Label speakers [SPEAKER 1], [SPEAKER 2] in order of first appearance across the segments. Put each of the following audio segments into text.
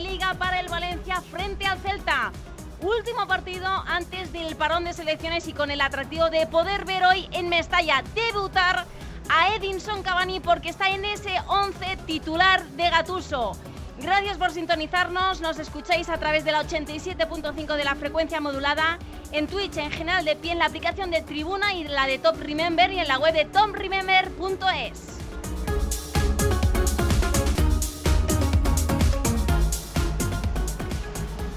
[SPEAKER 1] Liga para el Valencia frente al Celta. Último partido antes del parón de selecciones y con el atractivo de poder ver hoy en Mestalla debutar a Edinson Cavani porque está en ese 11 titular de Gatuso. Gracias por sintonizarnos, nos escucháis a través de la 87.5 de la frecuencia modulada, en Twitch en general de pie en la aplicación de Tribuna y la de Top Remember y en la web de tomremember.es.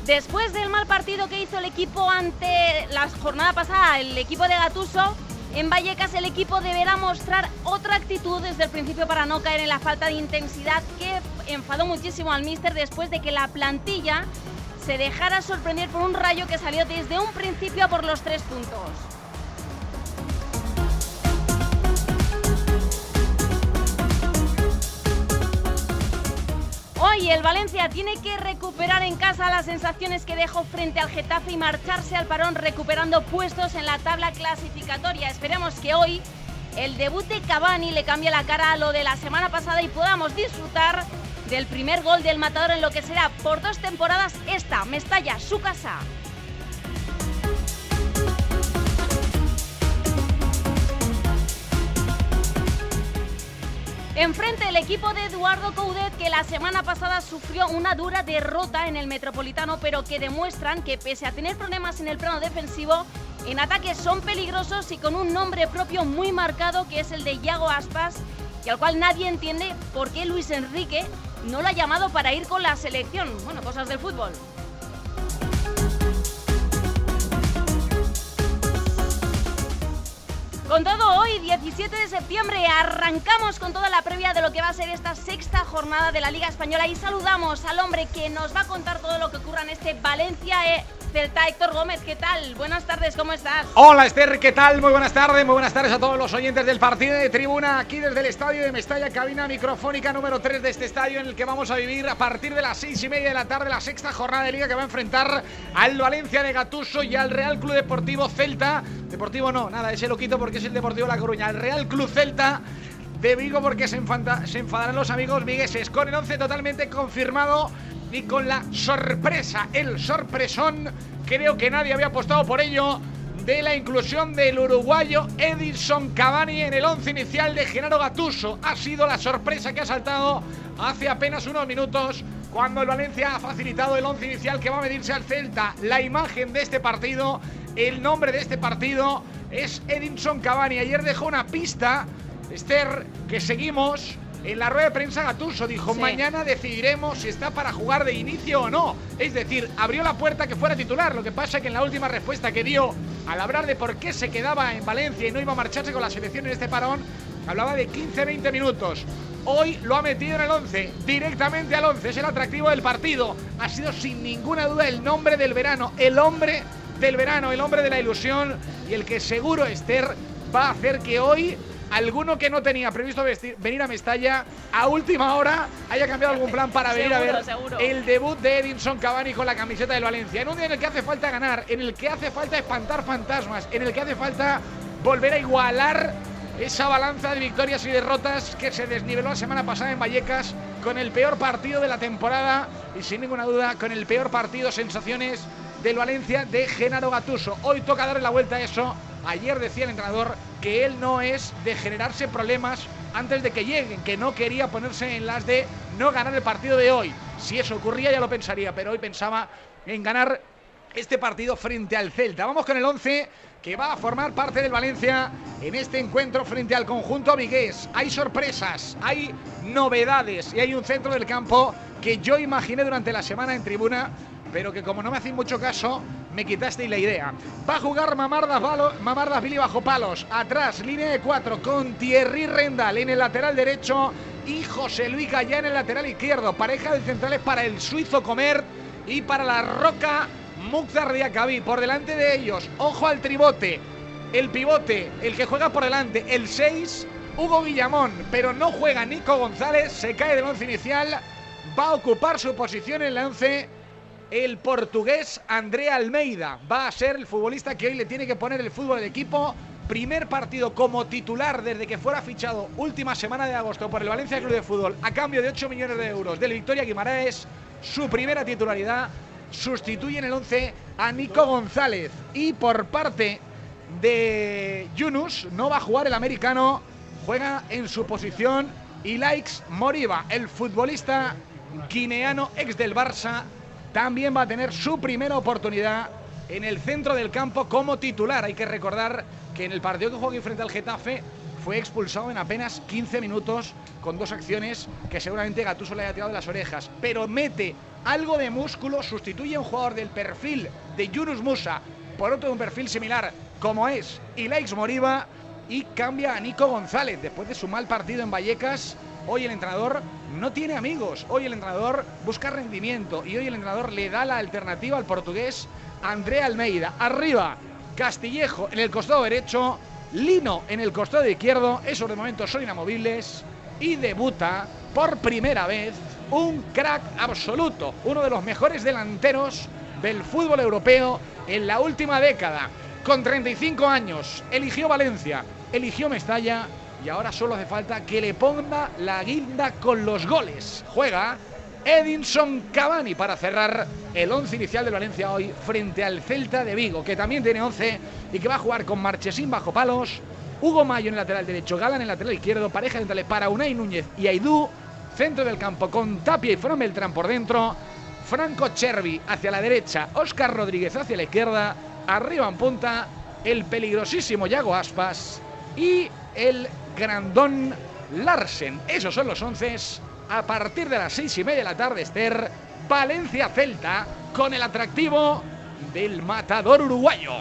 [SPEAKER 1] Después del mal partido que hizo el equipo ante la jornada pasada, el equipo de Gatuso, en Vallecas el equipo deberá mostrar otra actitud desde el principio para no caer en la falta de intensidad que enfadó muchísimo al míster después de que la plantilla se dejara sorprender por un rayo que salió desde un principio por los tres puntos. Hoy el Valencia tiene que recuperar en casa las sensaciones que dejó frente al Getafe y marcharse al parón recuperando puestos en la tabla clasificatoria. Esperemos que hoy el debut de Cavani le cambie la cara a lo de la semana pasada y podamos disfrutar del primer gol del matador en lo que será por dos temporadas esta, Mestalla, su casa. Enfrente el equipo de Eduardo Coudet que la semana pasada sufrió una dura derrota en el Metropolitano pero que demuestran que pese a tener problemas en el plano defensivo, en ataque son peligrosos y con un nombre propio muy marcado que es el de Yago Aspas y al cual nadie entiende por qué Luis Enrique no lo ha llamado para ir con la selección. Bueno, cosas del fútbol. Con todo, hoy 17 de septiembre arrancamos con toda la previa de lo que va a ser esta sexta jornada de la Liga Española y saludamos al hombre que nos va a contar todo lo que ocurra en este Valencia e Celta, Héctor Gómez, ¿qué tal? Buenas tardes, ¿cómo estás?
[SPEAKER 2] Hola Esther, ¿qué tal? Muy buenas tardes, muy buenas tardes a todos los oyentes del partido de tribuna aquí desde el estadio de Mestalla, cabina microfónica número 3 de este estadio en el que vamos a vivir a partir de las 6 y media de la tarde la sexta jornada de liga que va a enfrentar al Valencia de Gatuso y al Real Club Deportivo Celta. Deportivo no, nada, ese lo quito porque es el Deportivo La Coruña. El Real Club Celta de Vigo porque se, se enfadarán los amigos vigueses con el 11 totalmente confirmado y con la sorpresa, el sorpresón, creo que nadie había apostado por ello, de la inclusión del uruguayo Edison Cavani en el once inicial de Genaro Gatuso. Ha sido la sorpresa que ha saltado hace apenas unos minutos cuando el Valencia ha facilitado el once inicial que va a medirse al Celta. La imagen de este partido, el nombre de este partido es Edison Cavani. Ayer dejó una pista, Esther, que seguimos en la rueda de prensa Gatuso dijo, mañana decidiremos si está para jugar de inicio o no. Es decir, abrió la puerta que fuera titular. Lo que pasa es que en la última respuesta que dio al hablar de por qué se quedaba en Valencia y no iba a marcharse con la selección en este parón, hablaba de 15-20 minutos. Hoy lo ha metido en el 11, directamente al 11. Es el atractivo del partido. Ha sido sin ninguna duda el nombre del verano, el hombre del verano, el hombre de la ilusión y el que seguro Esther va a hacer que hoy alguno que no tenía previsto venir a Mestalla a última hora haya cambiado algún plan para venir a ver el debut de Edinson Cavani con la camiseta del Valencia. En un día en el que hace falta ganar, en el que hace falta espantar fantasmas, en el que hace falta volver a igualar esa balanza de victorias y derrotas que se desniveló la semana pasada en Vallecas con el peor partido de la temporada y sin ninguna duda con el peor partido sensaciones del Valencia de Genaro Gatuso. Hoy toca darle la vuelta a eso Ayer decía el entrenador que él no es de generarse problemas antes de que lleguen, que no quería ponerse en las de no ganar el partido de hoy. Si eso ocurría ya lo pensaría, pero hoy pensaba en ganar este partido frente al Celta. Vamos con el 11 que va a formar parte del Valencia en este encuentro frente al conjunto vigués. Hay sorpresas, hay novedades y hay un centro del campo que yo imaginé durante la semana en tribuna, pero que como no me hacéis mucho caso, me quitasteis la idea. Va a jugar Mamardas, Mamardas Billy bajo palos. Atrás, línea de cuatro con Thierry Rendal en el lateral derecho y José Luis Gallá en el lateral izquierdo. Pareja de centrales para el suizo Comer y para la Roca Diacabí. Por delante de ellos, ojo al tribote. El pivote, el que juega por delante, el 6, Hugo Villamón, pero no juega Nico González, se cae del once inicial, va a ocupar su posición en el 11 el portugués André Almeida. Va a ser el futbolista que hoy le tiene que poner el fútbol de equipo. Primer partido como titular desde que fuera fichado última semana de agosto por el Valencia Club de Fútbol a cambio de 8 millones de euros del Victoria Guimaraes, su primera titularidad sustituye en el 11 a Nico González. Y por parte de Yunus no va a jugar el americano, juega en su posición y Likes Moriba, el futbolista guineano ex del Barça, también va a tener su primera oportunidad en el centro del campo como titular. Hay que recordar que en el partido que jugó frente al Getafe fue expulsado en apenas 15 minutos con dos acciones que seguramente Gatuso le haya tirado de las orejas. Pero mete algo de músculo, sustituye a un jugador del perfil de Yunus Musa por otro de un perfil similar como es Ilaix Moriba y cambia a Nico González después de su mal partido en Vallecas. Hoy el entrenador no tiene amigos, hoy el entrenador busca rendimiento y hoy el entrenador le da la alternativa al portugués André Almeida. Arriba, Castillejo en el costado derecho, Lino en el costado izquierdo, esos de momento son inamovibles y debuta por primera vez un crack absoluto, uno de los mejores delanteros del fútbol europeo en la última década. Con 35 años, eligió Valencia, eligió Mestalla y ahora solo hace falta que le ponga la guinda con los goles. Juega Edinson Cavani para cerrar el 11 inicial de Valencia hoy frente al Celta de Vigo, que también tiene 11 y que va a jugar con Marchesín bajo palos, Hugo Mayo en el lateral derecho, Gala en el lateral izquierdo, pareja de para Unai Núñez y Aidú, centro del campo con Tapia y Fran Beltrán por dentro, Franco Chervi hacia la derecha, Oscar Rodríguez hacia la izquierda, arriba en punta el peligrosísimo Yago Aspas y el grandón Larsen. Esos son los once a partir de las seis y media de la tarde, Esther, Valencia Celta, con el atractivo del matador uruguayo.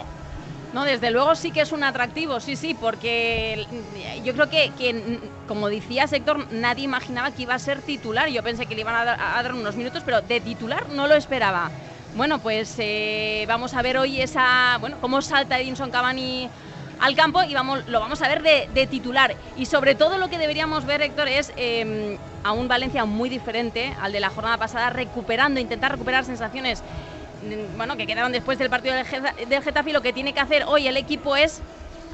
[SPEAKER 1] No, desde luego sí que es un atractivo, sí, sí, porque yo creo que, como decía Sector, nadie imaginaba que iba a ser titular. Yo pensé que le iban a dar, unos minutos, pero de titular no lo esperaba. Bueno, pues eh, vamos a ver hoy esa, bueno, cómo salta Edinson Cavani al campo y vamos, lo vamos a ver de, titular. Y sobre todo lo que deberíamos ver, Héctor, es em, a un Valencia muy diferente al de la jornada pasada, recuperando, intentar recuperar sensaciones mm, bueno, que quedaron después del partido del, Getafe. lo que tiene que hacer hoy el equipo es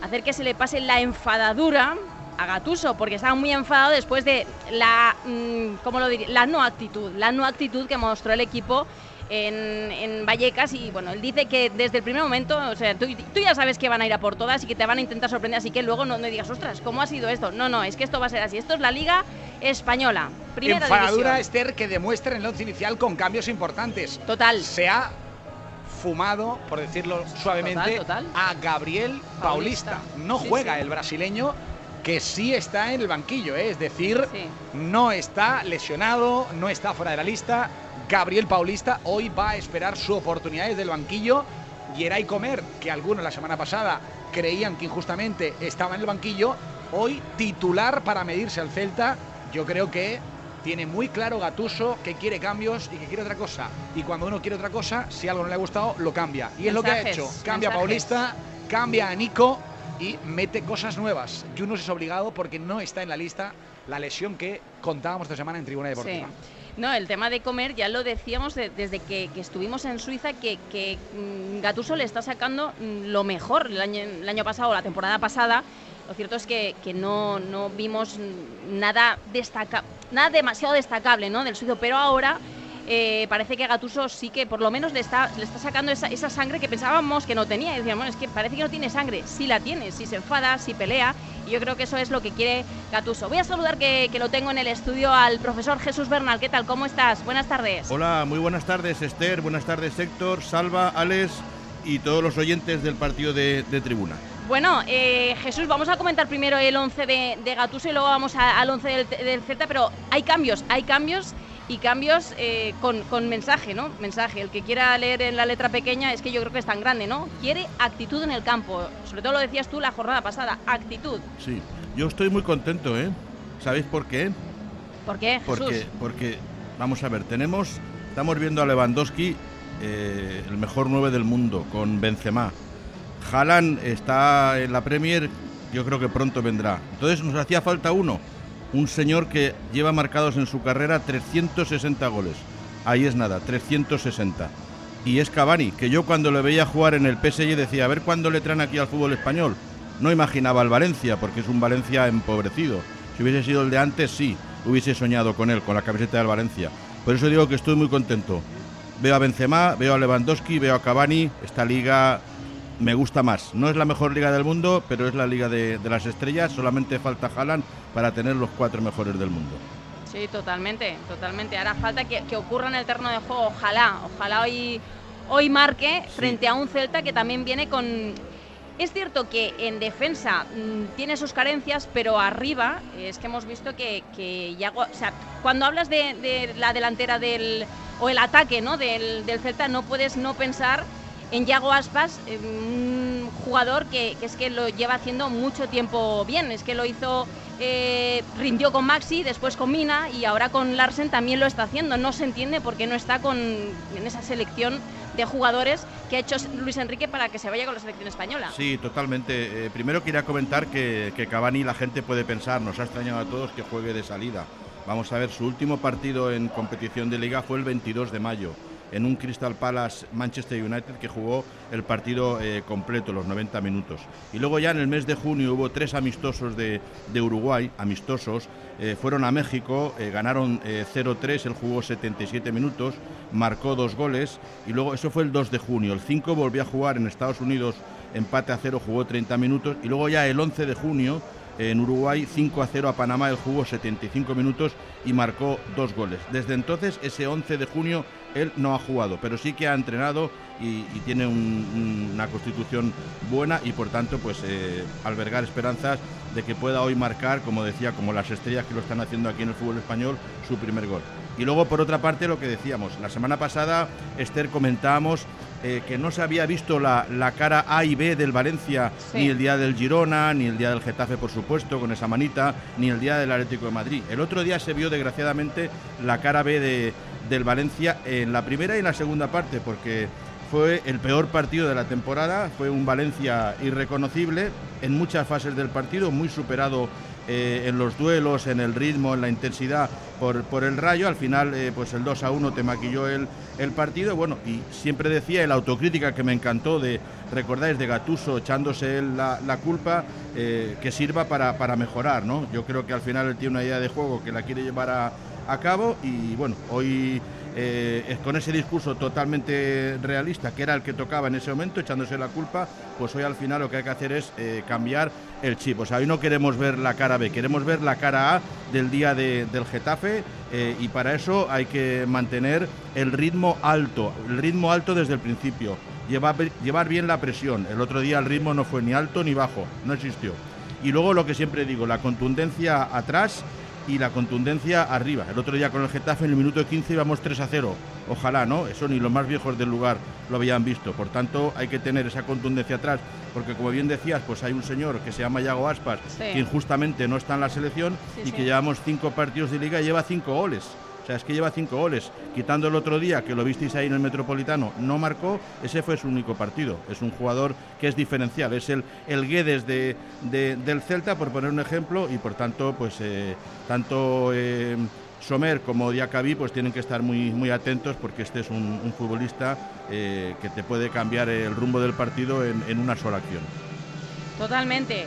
[SPEAKER 1] hacer que se le pase la enfadadura a Gatuso, porque estaba muy enfadado después de la, mm, ¿cómo lo diría? La no actitud, la no actitud que mostró el equipo en, Vallecas y bueno, él dice que desde el primer momento, o sea, tú, ya sabes que van a ir a por todas y que te van a intentar sorprender, así que luego no, me digas, ostras, ¿cómo ha sido esto? No, no, es que esto va a ser así, esto es la Liga Española, primera
[SPEAKER 2] Enfadadura, Esther, que demuestra en el once inicial con cambios importantes.
[SPEAKER 1] Total.
[SPEAKER 2] Se ha fumado, por decirlo suavemente, a Gabriel Paulista. No juega el brasileño que sí está en el banquillo, ¿eh? es decir, no está lesionado, no está fuera de la lista, Gabriel Paulista hoy va a esperar su oportunidad desde el banquillo. Geray Comer, que algunos la semana pasada creían que injustamente estaba en el banquillo, hoy titular para medirse al Celta. Yo creo que tiene muy claro Gatuso que quiere cambios y que quiere otra cosa. Y cuando uno quiere otra cosa, si algo no le ha gustado, lo cambia. Y es lo que ha hecho. Cambia a Paulista, cambia a Nico y mete cosas nuevas. Yunus es obligado porque no está en la lista la lesión que contábamos esta semana en Tribuna Deportiva.
[SPEAKER 1] No, el tema de comer ya lo decíamos desde que, estuvimos en Suiza, que, que mm, Gatuso le está sacando mm, lo mejor el año, el año pasado, la temporada pasada. Lo cierto es que, no, no, vimos nada, destaca, nada demasiado destacable ¿no? del suizo, pero ahora eh, parece que Gatuso sí que por lo menos le está, le está sacando esa, esa, sangre que pensábamos que no tenía. Y decíamos, bueno, es que parece que no tiene sangre. Sí la tiene, sí se enfada, sí pelea. Y yo creo que eso es lo que quiere Gatuso. Voy a saludar que, que lo tengo en el estudio al profesor Jesús Bernal. ¿Qué tal? ¿Cómo estás? Buenas tardes.
[SPEAKER 3] Hola, muy buenas tardes Esther, buenas tardes Héctor, Salva, Alex y todos los oyentes del partido de, tribuna.
[SPEAKER 1] Bueno, eh, Jesús, vamos a comentar primero el 11 de, de Gatuso y luego vamos al 11 del, del Celta, pero hay cambios, hay cambios y cambios eh, con, mensaje, ¿no? Mensaje. El que quiera leer en la letra pequeña es que yo creo que es tan grande, ¿no? Quiere actitud en el campo. Sobre todo lo decías tú la jornada pasada, actitud.
[SPEAKER 3] Sí, yo estoy muy contento, ¿eh? ¿Sabéis por qué?
[SPEAKER 1] ¿Por qué? Jesús?
[SPEAKER 3] Porque, porque, vamos a ver, tenemos, estamos viendo a Lewandowski, eh, el mejor 9 del mundo, con Benzema. Haaland está en la Premier, yo creo que pronto vendrá. Entonces nos hacía falta uno un señor que lleva marcados en su carrera 360 goles. Ahí es nada, 360. Y es Cavani, que yo cuando le veía jugar en el PSG decía, a ver cuándo le traen aquí al fútbol español. No imaginaba el Valencia, porque es un Valencia empobrecido. Si hubiese sido el de antes, sí, hubiese soñado con él, con la camiseta del Valencia. Por eso digo que estoy muy contento. Veo a Benzema, veo a Lewandowski, veo a Cavani. Esta liga me gusta más. No es la mejor liga del mundo, pero es la liga de, las estrellas. Solamente falta Haaland para tener los cuatro mejores del mundo.
[SPEAKER 1] Sí, totalmente, totalmente. Ahora falta que, ocurra en el terreno de juego. Ojalá, ojalá hoy, hoy marque frente a un Celta que también viene con... Es cierto que en defensa mm, tiene sus carencias, pero arriba es que hemos visto que, que ya, o sea, cuando hablas de, la delantera del o el ataque ¿no? del, del Celta no puedes no pensar en Yago Aspas, eh, un jugador que, es que lo lleva haciendo mucho tiempo bien, es que lo hizo, eh, rindió con Maxi, después con Mina y ahora con Larsen también lo está haciendo. No se entiende por qué no está con, en esa selección de jugadores que ha hecho Luis Enrique para que se vaya con la selección española.
[SPEAKER 3] Sí, totalmente. Eh, primero quería comentar que, que Cavani la gente puede pensar, nos ha extrañado a todos que juegue de salida. Vamos a ver, su último partido en competición de liga fue el 22 de mayo en un Crystal Palace Manchester United que jugó el partido eh, completo, los 90 minutos. Y luego ya en el mes de junio hubo tres amistosos de, Uruguay, amistosos, eh, fueron a México, eh, ganaron 0-3, él jugó 77 minutos, marcó dos goles y luego eso fue el 2 de junio. El 5 volvió a jugar en Estados Unidos, empate a cero, jugó 30 minutos y luego ya el 11 de junio en Uruguay 5 a 0 a Panamá, él jugó 75 minutos y marcó dos goles. Desde entonces, ese 11 de junio, él no ha jugado, pero sí que ha entrenado y, tiene una constitución buena y por tanto, pues eh, albergar esperanzas de que pueda hoy marcar, como decía, como las estrellas que lo están haciendo aquí en el fútbol español, su primer gol. Y luego, por otra parte, lo que decíamos, la semana pasada, Esther, comentábamos eh, que no se había visto la, cara A y B del Valencia, ni el día del Girona, ni el día del Getafe, por supuesto, con esa manita, ni el día del Atlético de Madrid. El otro día se vio, desgraciadamente, la cara B de, del Valencia en la primera y la segunda parte, porque fue el peor partido de la temporada, fue un Valencia irreconocible en muchas fases del partido, muy superado eh, en los duelos, en el ritmo, en la intensidad por, por el rayo. Al final, eh, pues el 2 a 1 te maquilló el, el partido. Bueno, y siempre decía la autocrítica que me encantó de, recordáis, de Gatuso echándose él la, culpa, eh, que sirva para, para mejorar, ¿no? Yo creo que al final él tiene una idea de juego que la quiere llevar a, a cabo y bueno, hoy eh, con ese discurso totalmente realista, que era el que tocaba en ese momento, echándose la culpa, pues hoy al final lo que hay que hacer es eh, cambiar el chip. O sea, hoy no queremos ver la cara B, queremos ver la cara A del día del Getafe eh, y para eso hay que mantener el ritmo alto, el ritmo alto desde el principio, llevar, llevar bien la presión. El otro día el ritmo no fue ni alto ni bajo, no existió. Y luego lo que siempre digo, la contundencia atrás y la contundencia arriba. El otro día con el Getafe en el minuto 15 íbamos 3 a 0. Ojalá, ¿no? Eso ni los más viejos del lugar lo habían visto. Por tanto, hay que tener esa contundencia atrás, porque como bien decías, pues hay un señor que se llama Yago Aspas, que injustamente no está en la selección y que llevamos cinco partidos de liga y lleva cinco goles. O sea, es que lleva cinco goles. Quitando el otro día, que lo visteis ahí en el Metropolitano, no marcó, ese fue su único partido. Es un jugador que es diferencial, es el, el Guedes de, del Celta, por poner un ejemplo, y por tanto, pues eh, tanto eh, Somer como Diacabí pues tienen que estar muy, muy atentos porque este es un, futbolista eh, que te puede cambiar el rumbo del partido en, en una sola acción.
[SPEAKER 1] Totalmente.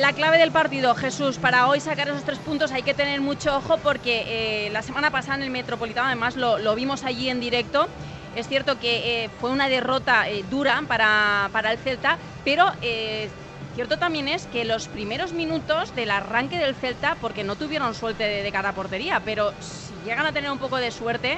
[SPEAKER 1] La clave del partido, Jesús, para hoy sacar esos tres puntos hay que tener mucho ojo porque eh, la semana pasada en el Metropolitano además lo, vimos allí en directo. Es cierto que eh, fue una derrota eh, dura para, el Celta, pero cierto también es que los primeros minutos del arranque del Celta, porque no tuvieron suerte de, cada portería, pero si llegan a tener un poco de suerte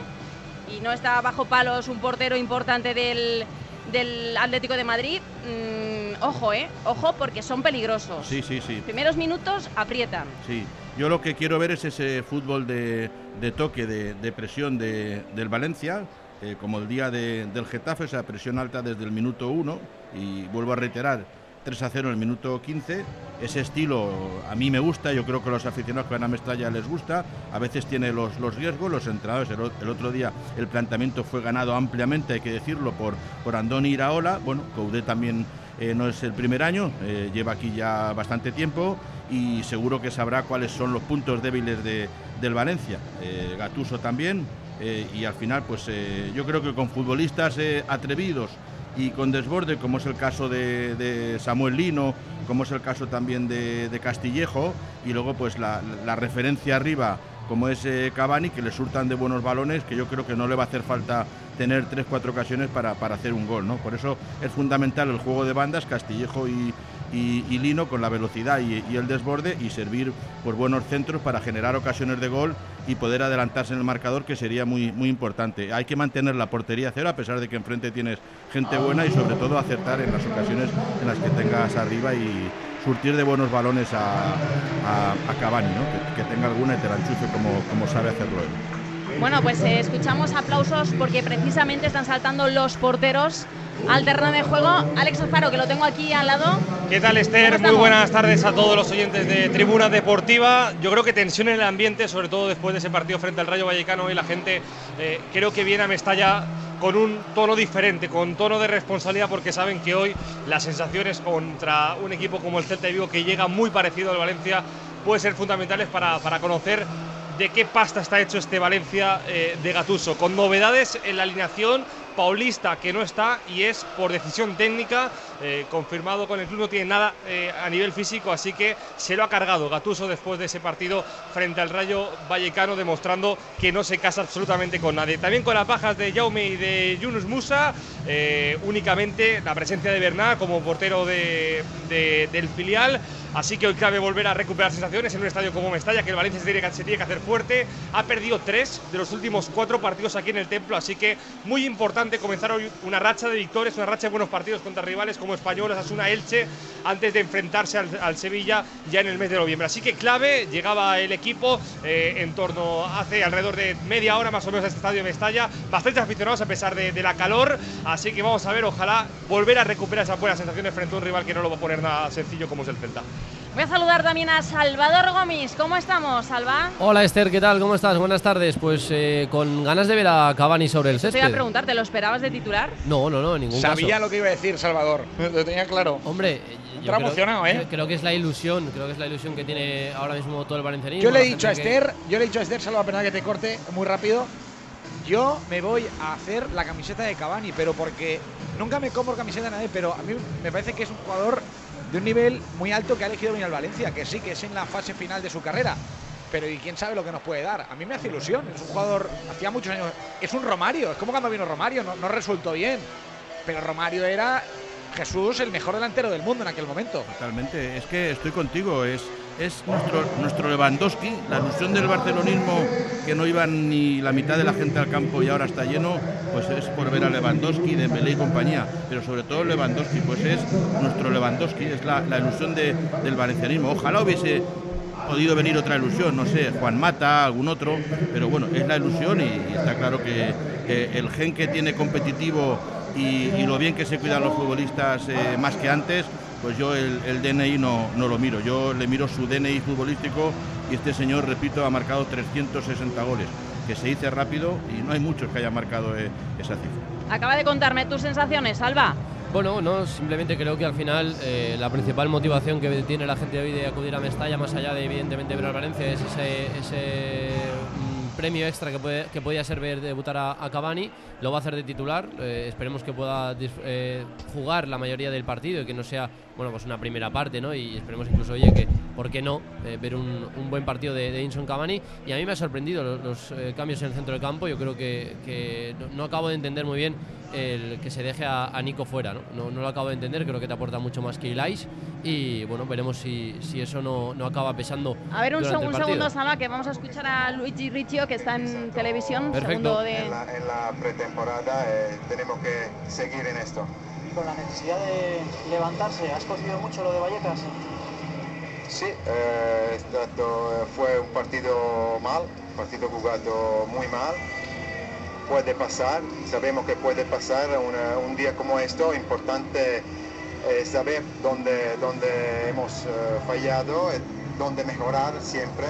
[SPEAKER 1] y no está bajo palos un portero importante del, del Atlético de Madrid, mm, ojo, ¿eh? Ojo porque son peligrosos.
[SPEAKER 3] Sí, sí, sí.
[SPEAKER 1] Primeros minutos aprietan.
[SPEAKER 3] Sí, yo lo que quiero ver es ese fútbol de, toque, de, presión de, del Valencia, eh, como el día del Getafe, esa presión alta desde el minuto uno, y vuelvo a reiterar, 3 a 0 en el minuto 15. Ese estilo a mí me gusta, yo creo que a los aficionados que van a Mestalla les gusta. A veces tiene los, los riesgos, los entrenadores. El, otro día el planteamiento fue ganado ampliamente, hay que decirlo, por, por Andoni Iraola. Bueno, Coudet también eh, no es el primer año, eh, lleva aquí ya bastante tiempo y seguro que sabrá cuáles son los puntos débiles de, del Valencia. Eh, Gatuso también. y al final, pues yo creo que con futbolistas atrevidos, y con desborde, como es el caso de, Samuel Lino, como es el caso también de, Castillejo, y luego pues la, referencia arriba como es eh, Cavani, que le surtan de buenos balones, que yo creo que no le va a hacer falta tener tres, cuatro ocasiones para, hacer un gol. ¿no? Por eso es fundamental el juego de bandas, Castillejo y, Lino con la velocidad y, el desborde y servir por buenos centros para generar ocasiones de gol y poder adelantarse en el marcador, que sería muy, muy importante. Hay que mantener la portería cero, a pesar de que enfrente tienes gente buena y sobre todo acertar en las ocasiones en las que tengas arriba y surtir de buenos balones a, a, Cavani, ¿no? que, tenga alguna y te la enchufe como, como sabe hacerlo él.
[SPEAKER 1] Bueno, pues eh, escuchamos aplausos porque precisamente están saltando los porteros al terreno de juego. Alex Alfaro, que lo tengo aquí al lado.
[SPEAKER 4] ¿Qué tal, Esther? Muy buenas tardes a todos los oyentes de Tribuna Deportiva. Yo creo que tensión en el ambiente, sobre todo después de ese partido frente al Rayo Vallecano y la gente eh, creo que viene a Mestalla con un tono diferente, con tono de responsabilidad, porque saben que hoy las sensaciones contra un equipo como el Celta de Vigo, que llega muy parecido al Valencia, pueden ser fundamentales para, para conocer de qué pasta está hecho este Valencia eh, de Gatuso, con novedades en la alineación Paulista que no está y es por decisión técnica, eh, confirmado con el club, no tiene nada eh, a nivel físico, así que se lo ha cargado Gatuso después de ese partido frente al Rayo Vallecano, demostrando que no se casa absolutamente con nadie. También con las bajas de Jaume y de Yunus Musa, eh, únicamente la presencia de Bernat como portero de, del filial. Así que hoy cabe volver a recuperar sensaciones en un estadio como Mestalla, que el Valencia se tiene, se tiene, que hacer fuerte. Ha perdido tres de los últimos cuatro partidos aquí en el Templo, así que muy importante comenzar hoy una racha de victorias, una racha de buenos partidos contra rivales como Españoles, Asuna Elche, antes de enfrentarse al, Sevilla ya en el mes de noviembre. Así que clave, llegaba el equipo eh, en torno hace alrededor de media hora más o menos a este estadio de Mestalla, bastantes aficionados a pesar de, la calor, así que vamos a ver, ojalá volver a recuperar esas buenas sensaciones frente a un rival que no lo va a poner nada sencillo como es el Celta.
[SPEAKER 1] Voy a saludar también a Salvador Gómez. ¿Cómo estamos, Salva?
[SPEAKER 5] Hola Esther, ¿qué tal? ¿Cómo estás? Buenas tardes. Pues eh, con ganas de ver a Cavani sobre el césped.
[SPEAKER 1] Te iba a preguntar, ¿te lo esperabas de titular?
[SPEAKER 5] No, no, no, en ningún
[SPEAKER 2] caso. Sabía lo que iba a decir Salvador, lo tenía claro.
[SPEAKER 5] Hombre,
[SPEAKER 2] yo creo, emocionado, ¿eh?
[SPEAKER 5] Creo que es la ilusión, creo que es la ilusión que tiene ahora mismo todo el valencianismo.
[SPEAKER 2] Yo le he dicho a Esther, yo le he dicho a Esther, Salva, pena que te corte muy rápido. Yo me voy a hacer la camiseta de Cavani, pero porque nunca me compro camiseta de nadie, pero a mí me parece que es un jugador de un nivel muy alto que ha elegido al Valencia, que sí, que es en la fase final de su carrera. Pero y quién sabe lo que nos puede dar. A mí me hace ilusión. Es un jugador, hacía muchos años. Es un Romario, es como cuando vino Romario, no, no resultó bien. Pero Romario era Jesús el mejor delantero del mundo en aquel momento.
[SPEAKER 3] Totalmente, es que estoy contigo, es, es nuestro, nuestro Lewandowski, la ilusión del barcelonismo que no iban ni la mitad de la gente al campo y ahora está lleno, pues es por ver a Lewandowski, Dembélé y compañía, pero sobre todo Lewandowski, pues es nuestro Lewandowski, es la, ilusión del valencianismo. Ojalá hubiese podido venir otra ilusión, no sé, Juan Mata, algún otro, pero bueno, es la ilusión y, está claro que, el gen que tiene competitivo y, lo bien que se cuidan los futbolistas eh, más que antes, pues yo el, DNI no, no, lo miro, yo le miro su DNI futbolístico y este señor, repito, ha marcado 360 goles, que se dice rápido y no hay muchos que hayan marcado eh, esa cifra.
[SPEAKER 1] Acaba de contarme tus sensaciones, Alba.
[SPEAKER 5] Bueno, no, simplemente creo que al final eh, la principal motivación que tiene la gente de hoy de acudir a Mestalla, más allá de evidentemente ver al Valencia, es ese, mm, premio extra que, puede, que podía ser ver debutar a, Cavani. Lo va a hacer de titular. Eh, esperemos que pueda jugar la mayoría del partido y que no sea bueno, pues una primera parte, ¿no? Y esperemos incluso, oye, que, ¿por qué no? Eh, ver un, buen partido de, de, Inson Cavani. Y a mí me ha sorprendido los, eh, cambios en el centro del campo. Yo creo que, no, acabo de entender muy bien el que se deje a, Nico fuera, ¿no? ¿no? lo acabo de entender, creo que te aporta mucho más que Ilais. Y bueno, veremos si, si eso no, no, acaba pesando.
[SPEAKER 1] A ver, un, segundo, Salva, que vamos a escuchar a Luigi Riccio, que está en televisión.
[SPEAKER 5] Perfecto.
[SPEAKER 6] En, la, pretemporada eh, tenemos que seguir en esto
[SPEAKER 7] con la necesidad de levantarse, ¿has cogido mucho lo de Vallecas?
[SPEAKER 6] Sí, eh, fue un partido mal, un partido jugado muy mal. Puede pasar, sabemos que puede pasar un día como esto, importante es saber dónde, dónde hemos eh, fallado, dónde mejorar siempre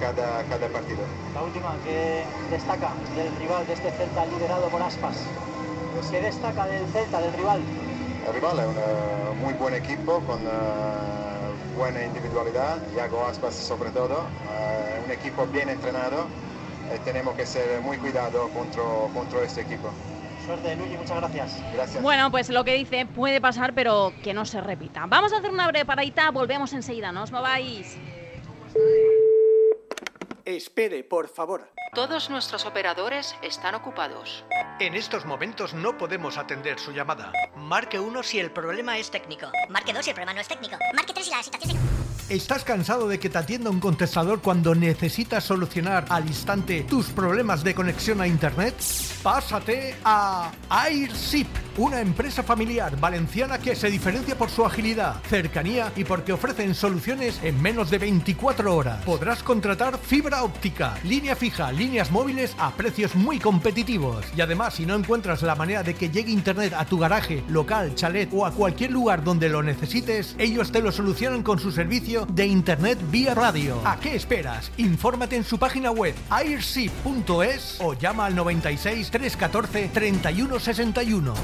[SPEAKER 6] cada, cada partido.
[SPEAKER 7] La última, ¿qué destaca del rival de este Celta liderado por Aspas? ¿Qué destaca del Celta, del rival?
[SPEAKER 6] El rival es un muy buen equipo con buena individualidad, Iago Aspas sobre todo, eh, un equipo bien entrenado. y tenemos que ser muy cuidados contra, contra este equipo.
[SPEAKER 7] Suerte, Luigi, muchas gracias.
[SPEAKER 6] Gracias.
[SPEAKER 1] Bueno, pues lo que dice puede pasar, pero que no se repita. Vamos a hacer una breve paradita, volvemos enseguida, no os mováis.
[SPEAKER 8] Espere, por favor.
[SPEAKER 9] Todos nuestros operadores están ocupados.
[SPEAKER 8] En estos momentos no podemos atender su llamada. Marque uno si el problema es técnico.
[SPEAKER 10] Marque 2 si el problema no es técnico. Marque 3 si la situación es...
[SPEAKER 8] ¿Estás cansado de que te atienda un contestador cuando necesitas solucionar al instante tus problemas de conexión a Internet? Pásate a AirShip, una empresa familiar valenciana que se diferencia por su agilidad, cercanía y porque ofrecen soluciones en menos de 24 horas. Podrás contratar fibra óptica, línea fija, líneas móviles a precios muy competitivos. Y además, si no encuentras la manera de que llegue Internet a tu garaje, local, chalet o a cualquier lugar donde lo necesites, ellos te lo solucionan con su servicio de Internet vía radio. ¿A qué esperas? Infórmate en su página web airship.es o llama al 96 314 3161.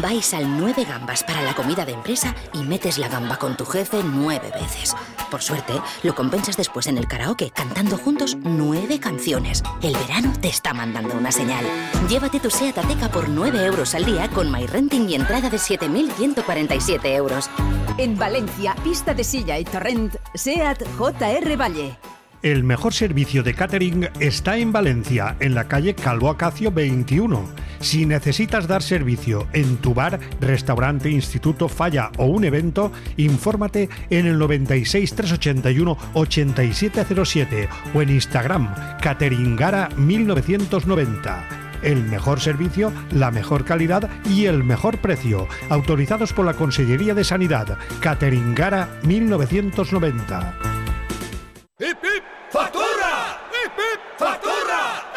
[SPEAKER 10] Vais al 9 gambas para la comida de empresa y metes la gamba con tu jefe nueve veces. Por suerte, lo compensas después en el karaoke cantando juntos nueve canciones. El verano te está mandando una señal. Llévate tu SEAT Ateca por 9 euros al día con MyRenting y entrada de 7.147 euros.
[SPEAKER 11] En Valencia, pista de silla y torrent, SEAT JR Valle.
[SPEAKER 12] El mejor servicio de catering está en Valencia, en la calle Calvo Acacio 21. Si necesitas dar servicio en tu bar, restaurante, instituto, falla o un evento, infórmate en el 96 381 8707 o en Instagram Cateringara 1990. El mejor servicio, la mejor calidad y el mejor precio. Autorizados por la Consellería de Sanidad. Cateringara 1990.
[SPEAKER 13] ¡Hip! ¡Factura! ¡Factura!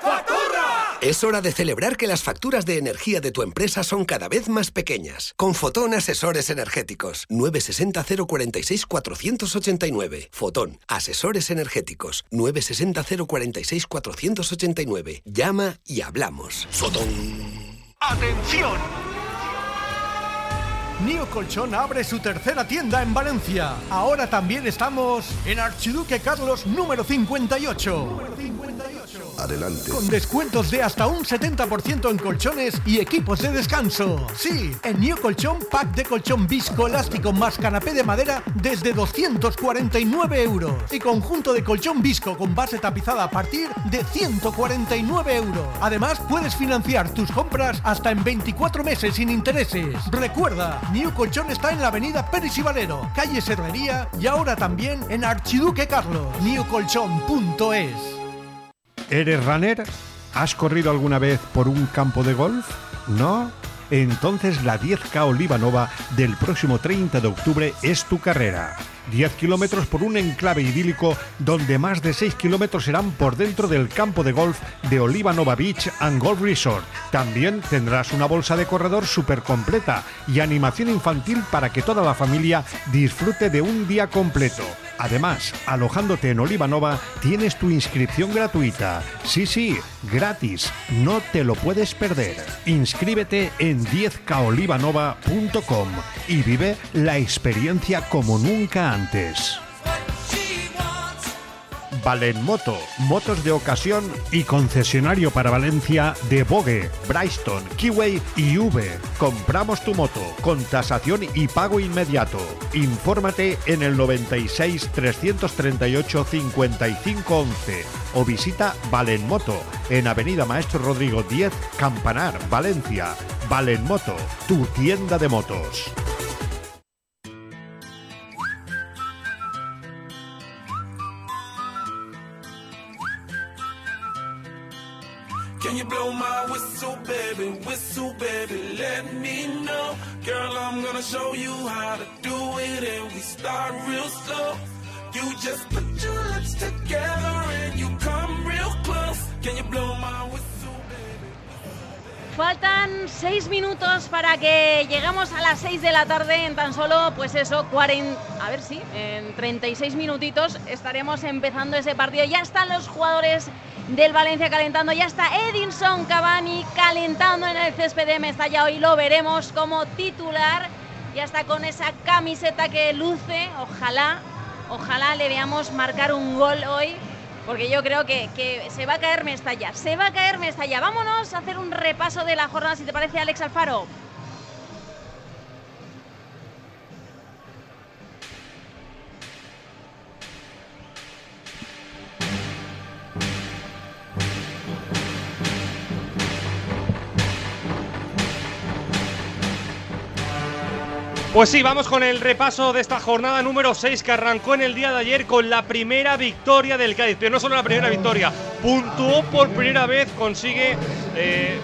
[SPEAKER 13] ¡Factura!
[SPEAKER 14] Es hora de celebrar que las facturas de energía de tu empresa son cada vez más pequeñas. Con Fotón Asesores Energéticos. 960 046 489. Fotón Asesores Energéticos. 960 046 489. Llama y hablamos. Fotón.
[SPEAKER 8] ¡Atención! Nio Colchón abre su tercera tienda en Valencia. Ahora también estamos en Archiduque Carlos número 58.
[SPEAKER 15] Adelante.
[SPEAKER 8] Con descuentos de hasta un 70% en colchones y equipos de descanso. Sí, en Nio Colchón, pack de colchón viscoelástico más canapé de madera desde 249 euros. Y conjunto de colchón visco con base tapizada a partir de 149 euros. Además, puedes financiar tus compras hasta en 24 meses sin intereses. Recuerda, New Colchón está en la avenida Pérez y Valero, calle Serrería y ahora también en Archiduque Carlos. newcolchón.es
[SPEAKER 12] ¿Eres runner? ¿Has corrido alguna vez por un campo de golf? ¿No? Entonces la 10K Olivanova del próximo 30 de octubre es tu carrera. 10 kilómetros por un enclave idílico donde más de 6 kilómetros serán por dentro del campo de golf de Olivanova Beach and Golf Resort. También tendrás una bolsa de corredor súper completa y animación infantil para que toda la familia disfrute de un día completo. Además, alojándote en Olivanova tienes tu inscripción gratuita. Sí, sí, gratis. No te lo puedes perder. Inscríbete en 10kaolivanova.com y vive la experiencia como nunca antes. Valenmoto, motos de ocasión y concesionario para Valencia de Bogue, Bryston, Kiway y V. Compramos tu moto con tasación y pago inmediato. Infórmate en el 96 338 55 11 o visita Valenmoto en Avenida Maestro Rodrigo 10, Campanar, Valencia. Valenmoto, tu tienda de motos.
[SPEAKER 13] Can you blow my whistle, baby? Whistle, baby, let me know. Girl, I'm gonna show you how to do it, and we start real slow. You just put your lips together and you come real close. Can you blow my whistle?
[SPEAKER 1] Faltan seis minutos para que lleguemos a las 6 de la tarde en tan solo, pues eso, 40, a ver si, en 36 minutitos estaremos empezando ese partido. Ya están los jugadores del Valencia calentando, ya está Edinson Cavani calentando en el césped de Mestalla. Hoy lo veremos como titular, ya está con esa camiseta que luce, ojalá, ojalá le veamos marcar un gol hoy porque yo creo que, que se va a caer Mestalla. Se va a caer Mestalla. Vámonos a hacer un repaso de la jornada, si te parece, Alex Alfaro.
[SPEAKER 4] Pues sí, vamos con el repaso de esta jornada número 6 que arrancó en el día de ayer con la primera victoria del Cádiz. Pero no solo la primera victoria, puntuó por primera vez, consigue eh,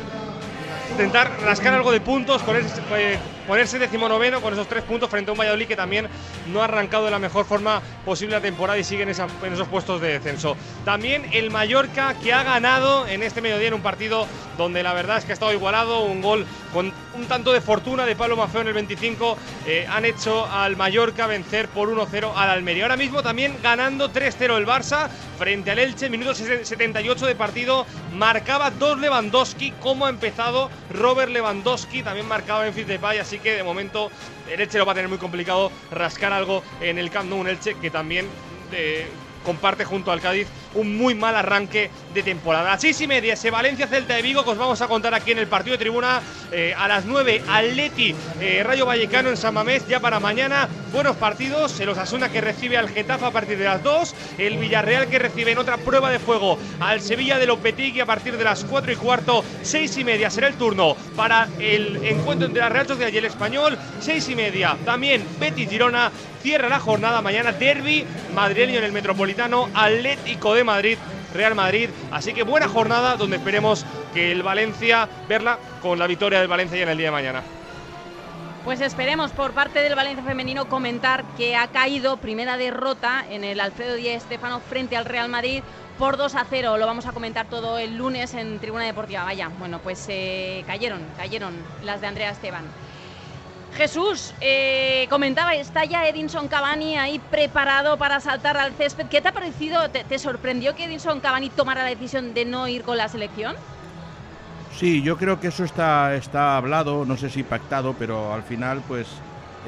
[SPEAKER 4] intentar rascar algo de puntos, ponerse, eh, ponerse decimonoveno con esos tres puntos frente a un Valladolid que también no ha arrancado de la mejor forma posible la temporada y sigue en, esos puestos de descenso. También el Mallorca que ha ganado en este mediodía en un partido donde la verdad es que ha estado igualado, un gol con un tanto de fortuna de Pablo Mafeo en el 25, eh, han hecho al Mallorca vencer por 1-0 al Almería. Ahora mismo también ganando 3-0 el Barça frente al Elche, minuto 78 de partido, marcaba dos Lewandowski, como ha empezado Robert Lewandowski, también marcaba en Depay, así que de momento el Elche lo va a tener muy complicado rascar algo en el Camp Nou, un Elche que también eh, comparte junto al Cádiz un muy mal arranque de temporada. A las seis y media, ese Valencia Celta de Vigo, que os vamos a contar aquí en el partido de tribuna. Eh, a las 9, Atleti eh, Rayo Vallecano en San Mamés, ya para mañana. Buenos partidos. El Osasuna que recibe al Getafe a partir de las 2. El Villarreal que recibe en otra prueba de fuego al Sevilla de Lopetegui a partir de las 4 y cuarto. Seis y media será el turno para el encuentro entre la Real Sociedad y el Español. Seis y media también Betis Girona. Cierra la jornada mañana derby madrileño en el Metropolitano, Atlético de Madrid, Real Madrid. Así que buena jornada donde esperemos que el Valencia verla con la victoria del Valencia ya en el día de mañana.
[SPEAKER 1] Pues esperemos por parte del Valencia femenino comentar que ha caído primera derrota en el Alfredo Díaz Estefano frente al Real Madrid por 2 a 0. Lo vamos a comentar todo el lunes en Tribuna Deportiva. Vaya, bueno, pues eh, cayeron, cayeron las de Andrea Esteban. Jesús, eh, comentaba, está ya Edinson Cavani ahí preparado para saltar al césped. ¿Qué te ha parecido? ¿Te, sorprendió que Edinson Cavani tomara la decisión de no ir con la selección?
[SPEAKER 3] Sí, yo creo que eso está, está hablado, no sé si pactado, pero al final, pues,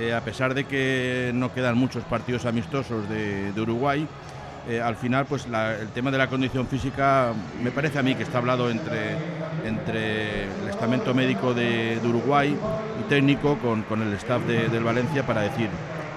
[SPEAKER 3] eh, a pesar de que no quedan muchos partidos amistosos de Uruguay, eh, al final, pues, el tema de la condición física me parece a mí que está hablado entre, entre el estamento médico de, Uruguay y técnico con, con el staff de- del Valencia para decir,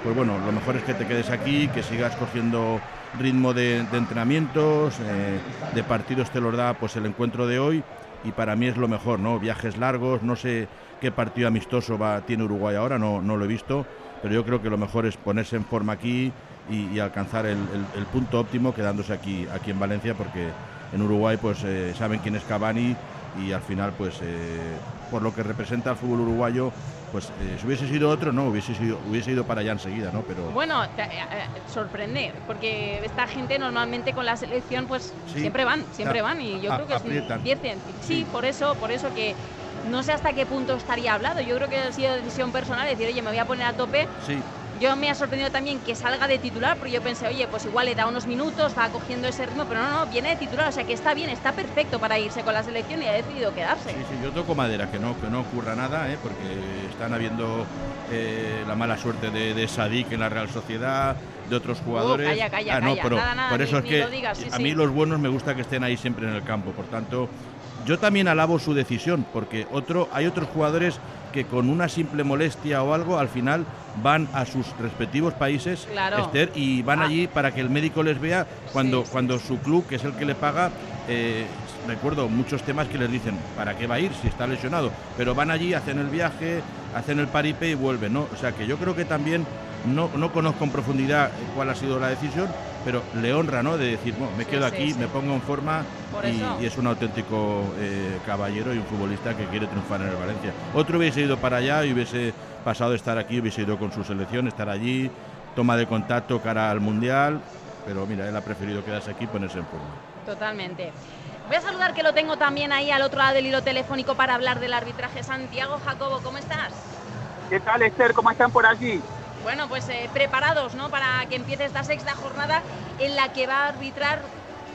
[SPEAKER 3] pues bueno, lo mejor es que te quedes aquí, que sigas cogiendo ritmo de, de entrenamientos, eh, de partidos te los da pues el encuentro de hoy y para mí es lo mejor, ¿no? Viajes largos, no sé qué partido amistoso va, tiene Uruguay ahora, no, no lo he visto, pero yo creo que lo mejor es ponerse en forma aquí y, y alcanzar el, el- el punto óptimo quedándose aquí, aquí en Valencia, porque en Uruguay pues eh, saben quién es Cavani y al final pues eh, por lo que representa el fútbol uruguayo, pues eh, si hubiese sido otro, no, hubiese sido, hubiese ido para allá enseguida, ¿no? Pero
[SPEAKER 1] Bueno, te- sorprende, porque esta gente normalmente con la selección pues
[SPEAKER 3] Sí.
[SPEAKER 1] siempre van, siempre van y yo creo que es
[SPEAKER 3] aprietan.
[SPEAKER 1] un 10 Sí, por eso, por eso que no sé hasta qué punto estaría hablado. Yo creo que ha sido decisión personal decir, oye, me voy a poner a tope.
[SPEAKER 3] sí,
[SPEAKER 1] Yo me ha sorprendido también que salga de titular, porque yo pensé, oye, pues igual le da unos minutos, va cogiendo ese ritmo, pero no, no, viene de titular, o sea que está bien, está perfecto para irse con la selección y ha decidido quedarse.
[SPEAKER 3] Sí, sí, yo toco madera, que no, que no ocurra nada, ¿eh? porque están habiendo eh, la mala suerte de, de Sadik en la Real Sociedad, de otros jugadores.
[SPEAKER 1] Uh, calla, calla,
[SPEAKER 3] Ah, no,
[SPEAKER 1] calla,
[SPEAKER 3] pero
[SPEAKER 1] nada, nada,
[SPEAKER 3] por
[SPEAKER 1] ni-
[SPEAKER 3] eso es que
[SPEAKER 1] lo digas, sí,
[SPEAKER 3] a
[SPEAKER 1] sí.
[SPEAKER 3] mí los buenos me gusta que estén ahí siempre en el campo. Por tanto, yo también alabo su decisión, porque otro, hay otros jugadores que con una simple molestia o algo al final van a sus respectivos países
[SPEAKER 1] Claro.
[SPEAKER 3] Esther, y van
[SPEAKER 1] Ah.
[SPEAKER 3] allí para que el médico les vea cuando,
[SPEAKER 1] Sí, sí,
[SPEAKER 3] cuando su club, que es el que le paga, eh, recuerdo muchos temas que les dicen, ¿para qué va a ir si está lesionado? Pero van allí, hacen el viaje, hacen el paripé y vuelven, ¿no? O sea que yo creo que también, no, no conozco en profundidad cuál ha sido la decisión, pero le honra, ¿no? De decir, bueno, me
[SPEAKER 1] Sí,
[SPEAKER 3] quedo
[SPEAKER 1] sí,
[SPEAKER 3] aquí,
[SPEAKER 1] sí.
[SPEAKER 3] me pongo en forma y es un auténtico eh, caballero y un futbolista que quiere triunfar en el Valencia. Otro hubiese ido para allá y hubiese pasado de estar aquí, hubiese ido con su selección, estar allí, toma de contacto cara al Mundial, pero mira, él ha preferido quedarse aquí y ponerse en forma.
[SPEAKER 1] Totalmente. Voy a saludar que lo tengo también ahí al otro lado del hilo telefónico para hablar del arbitraje. Santiago Jacobo, ¿cómo estás?
[SPEAKER 16] ¿Qué tal, Esther? ¿Cómo están por allí?
[SPEAKER 1] Bueno, pues eh, preparados, ¿no? Para que empiece esta sexta jornada en la que va a arbitrar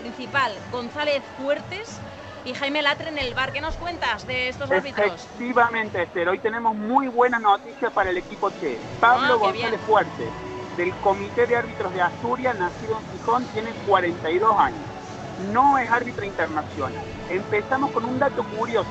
[SPEAKER 1] principal González Fuertes y Jaime Latre en el bar. ¿Qué nos cuentas de estos árbitros?
[SPEAKER 16] Efectivamente, Esther. Hoy tenemos muy buena noticia para el equipo Che. Pablo
[SPEAKER 1] Ah, qué
[SPEAKER 16] González
[SPEAKER 1] bien.
[SPEAKER 16] Fuerte, del Comité de Árbitros de Asturias, nacido en Gijón, tiene 42 años. no es árbitro internacional. Empezamos con un dato curioso.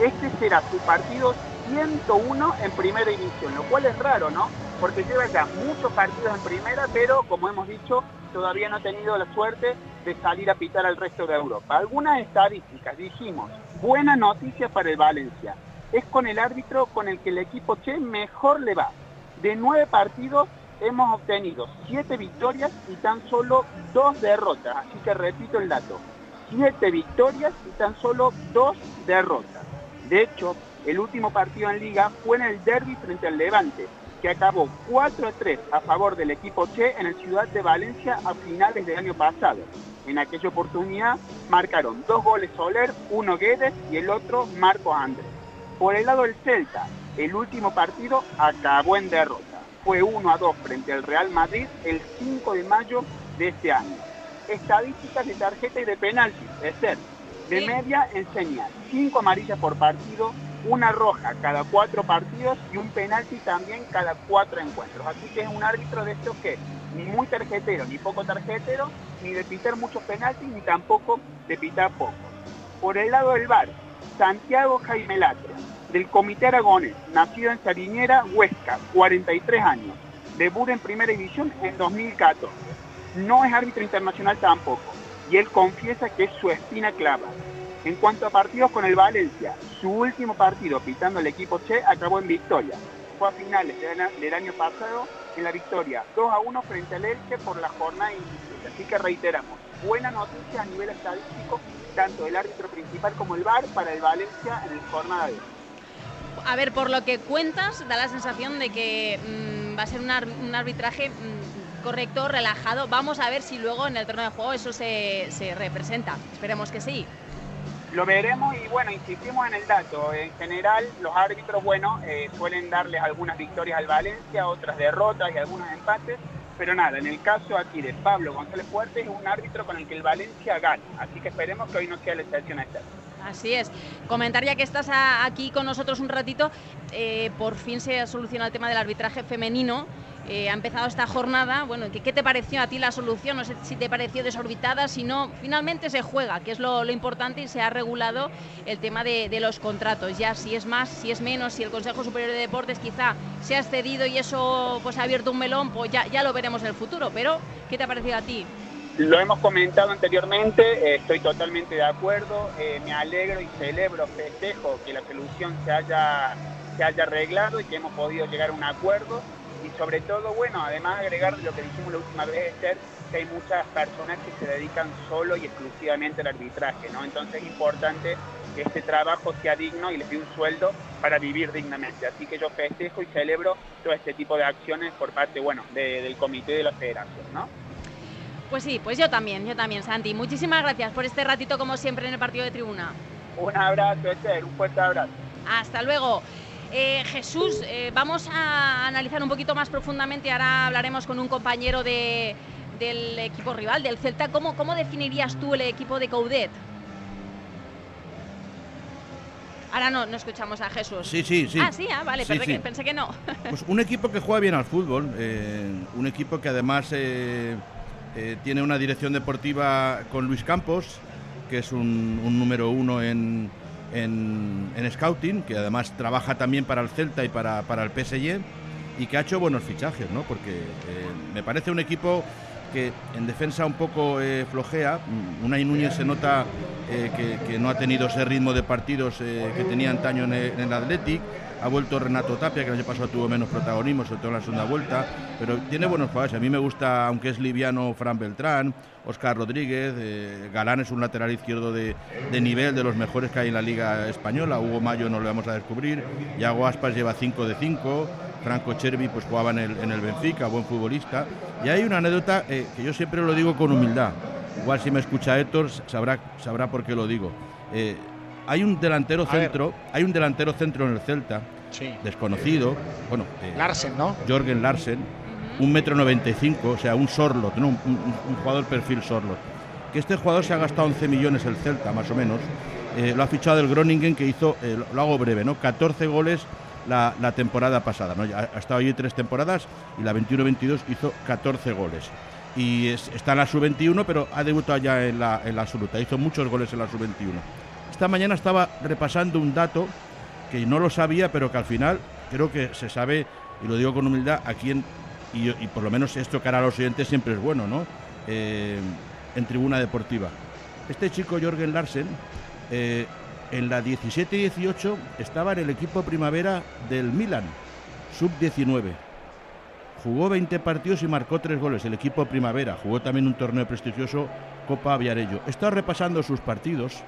[SPEAKER 16] Este será su partido 101 en primera división, lo cual es raro, ¿no? Porque lleva ya muchos partidos en primera, pero como hemos dicho, todavía no ha tenido la suerte de salir a pitar al resto de Europa. Algunas estadísticas, dijimos, buena noticia para el Valencia. Es con el árbitro con el que el equipo Che mejor le va. De nueve partidos hemos obtenido siete victorias y tan solo dos derrotas. Así que repito el dato. Siete victorias y tan solo dos derrotas. De hecho, el último partido en liga fue en el derby frente al Levante, que acabó 4 a 3 a favor del equipo Che en el Ciudad de Valencia a finales del año pasado. En aquella oportunidad marcaron dos goles Soler, uno Guedes y el otro Marco Andrés. Por el lado del Celta, el último partido acabó en derrota. Fue 1 a 2 frente al Real Madrid el 5 de mayo de este año. Estadísticas de tarjeta y de penalti, es ser, de media enseña 5 amarillas por partido, una roja cada cuatro partidos y un penalti también cada cuatro encuentros. Así que es un árbitro de estos que ni muy tarjetero ni poco tarjetero, ni de pitar muchos penaltis ni tampoco de pitar poco. Por el lado del bar, Santiago Jaime Latre, del Comité Aragonés, nacido en Sariñera, Huesca, 43 años, debut en Primera División en 2014. No es árbitro internacional tampoco, y él confiesa que es su espina clava. En cuanto a partidos con el Valencia, su último partido pitando el equipo Che acabó en victoria. Fue a finales del año pasado en la victoria 2 a 1 frente al Elche por la jornada inicial. Así que reiteramos, buena noticia a nivel estadístico, tanto el árbitro principal como el VAR para el Valencia en el jornada de hoy.
[SPEAKER 1] A ver, por lo que cuentas, da la sensación de que mm, va a ser un, arbitraje mm, correcto, relajado. Vamos a ver si luego en el terreno de juego eso se, se representa. Esperemos que sí.
[SPEAKER 16] Lo veremos y bueno, insistimos en el dato. En general, los árbitros, bueno, eh, suelen darles algunas victorias al Valencia, otras derrotas y algunos empates. Pero nada, en el caso aquí de Pablo González Fuerte es un árbitro con el que el Valencia gana. Así que esperemos que hoy no sea la excepción a esta.
[SPEAKER 1] Así es. Comentar ya que estás aquí con nosotros un ratito, eh, por fin se ha solucionado el tema del arbitraje femenino. Eh, ha empezado esta jornada. Bueno, ¿qué, te pareció a ti la solución? No sé si te pareció desorbitada, si no, finalmente se juega, que es lo, importante y se ha regulado el tema de, los contratos. Ya si es más, si es menos, si el Consejo Superior de Deportes quizá se ha excedido y eso pues ha abierto un melón, pues ya, ya lo veremos en el futuro. Pero, ¿qué te ha parecido a ti?
[SPEAKER 16] Lo hemos comentado anteriormente, eh, estoy totalmente de acuerdo, eh, me alegro y celebro, festejo que la solución se haya, se haya arreglado y que hemos podido llegar a un acuerdo y sobre todo, bueno, además agregar lo que dijimos la última vez, Esther, que hay muchas personas que se dedican solo y exclusivamente al arbitraje, ¿no? Entonces es importante que este trabajo sea digno y les dé un sueldo para vivir dignamente. Así que yo festejo y celebro todo este tipo de acciones por parte, bueno, del comité de la federación, ¿no?
[SPEAKER 1] Pues sí, pues yo también, yo también, Santi. Muchísimas gracias por este ratito, como siempre, en el partido de tribuna.
[SPEAKER 16] Un abrazo, Esther, un fuerte abrazo.
[SPEAKER 1] Hasta luego. Eh, Jesús, eh, vamos a analizar un poquito más profundamente, ahora hablaremos con un compañero de, del equipo rival, del Celta. ¿Cómo, ¿Cómo definirías tú el equipo de Coudet? Ahora no, no escuchamos a Jesús.
[SPEAKER 3] Sí, sí, sí.
[SPEAKER 1] Ah, sí, ah, vale, pensé, Que, no.
[SPEAKER 3] Pues un equipo que juega bien al fútbol, eh, un equipo que además tiene una dirección deportiva con Luis Campos, que es un número uno en, en, Scouting, que además trabaja también para el Celta y para, para el PSG, y que ha hecho buenos fichajes, ¿no? Porque eh, me parece un equipo que en defensa un poco eh, flojea. Una Núñez se nota eh, que, no ha tenido ese ritmo de partidos que tenía antaño en el Athletic ha vuelto Renato Tapia, que el año pasado tuvo menos protagonismo, sobre todo en la segunda vuelta, pero tiene buenos jugadores. A mí me gusta, aunque es liviano, Fran Beltrán, Oscar Rodríguez, eh, Galán es un lateral izquierdo de, nivel, de los mejores que hay en la Liga Española, Hugo Mayo no lo vamos a descubrir, Yago Aspas lleva 5 de 5, Franco Chervi pues jugaba en el, en el Benfica, buen futbolista. Y hay una anécdota eh, que yo siempre lo digo con humildad, igual si me escucha Héctor sabrá, sabrá por qué lo digo. Eh, hay un delantero centro, hay un delantero centro en el Celta, desconocido, bueno,
[SPEAKER 2] eh, Larsen, ¿no?
[SPEAKER 3] Jorgen Larsen, un metro noventa y cinco, o sea, un Sorlot, ¿no? un, jugador perfil Sorlot. Que este jugador se ha gastado 11 millones el Celta, más o menos. Eh, lo ha fichado el Groningen, que hizo, eh, lo hago breve, ¿no? 14 goles la, temporada pasada, ¿no? Ha, estado allí tres temporadas y la 21-22 hizo 14 goles. y está en la sub-21, pero ha debutado ya en la, en la absoluta. Hizo muchos goles en la sub-21. Esta mañana estaba repasando un dato que no lo sabía, pero que al final creo que se sabe, y lo digo con humildad, a quién, y, por lo menos esto cara a los oyentes siempre es bueno, ¿no? Eh, en tribuna deportiva. Este chico, Jorgen Larsen, eh, en la 17-18 estaba en el equipo primavera del Milan, sub-19. Jugó 20 partidos y marcó 3 goles. El equipo primavera jugó también un torneo prestigioso, Copa Viarello. Está repasando sus partidos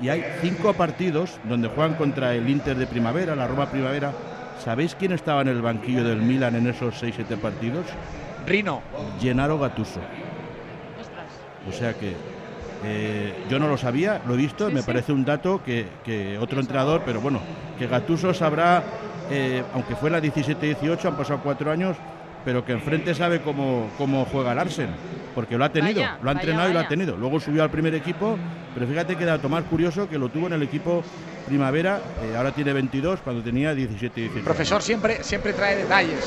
[SPEAKER 3] y hay 5 partidos donde juegan contra el Inter de Primavera, la Roma Primavera. ¿Sabéis quién estaba en el banquillo del Milan en esos 6-7 partidos?
[SPEAKER 2] Rino.
[SPEAKER 3] Gennaro Gattuso. O sea que eh, yo no lo sabía, lo he visto, me parece un dato que, otro entrenador, pero bueno, que Gatuso sabrá, eh, aunque fue la 17-18, han pasado cuatro años, pero que enfrente sabe cómo, cómo juega el Arsen, porque lo ha tenido, lo ha entrenado y lo ha tenido. Luego subió al primer equipo, pero fíjate que dato más curioso que lo tuvo en el equipo Primavera, eh, ahora tiene 22, cuando tenía 17-18.
[SPEAKER 2] Profesor siempre, siempre trae detalles.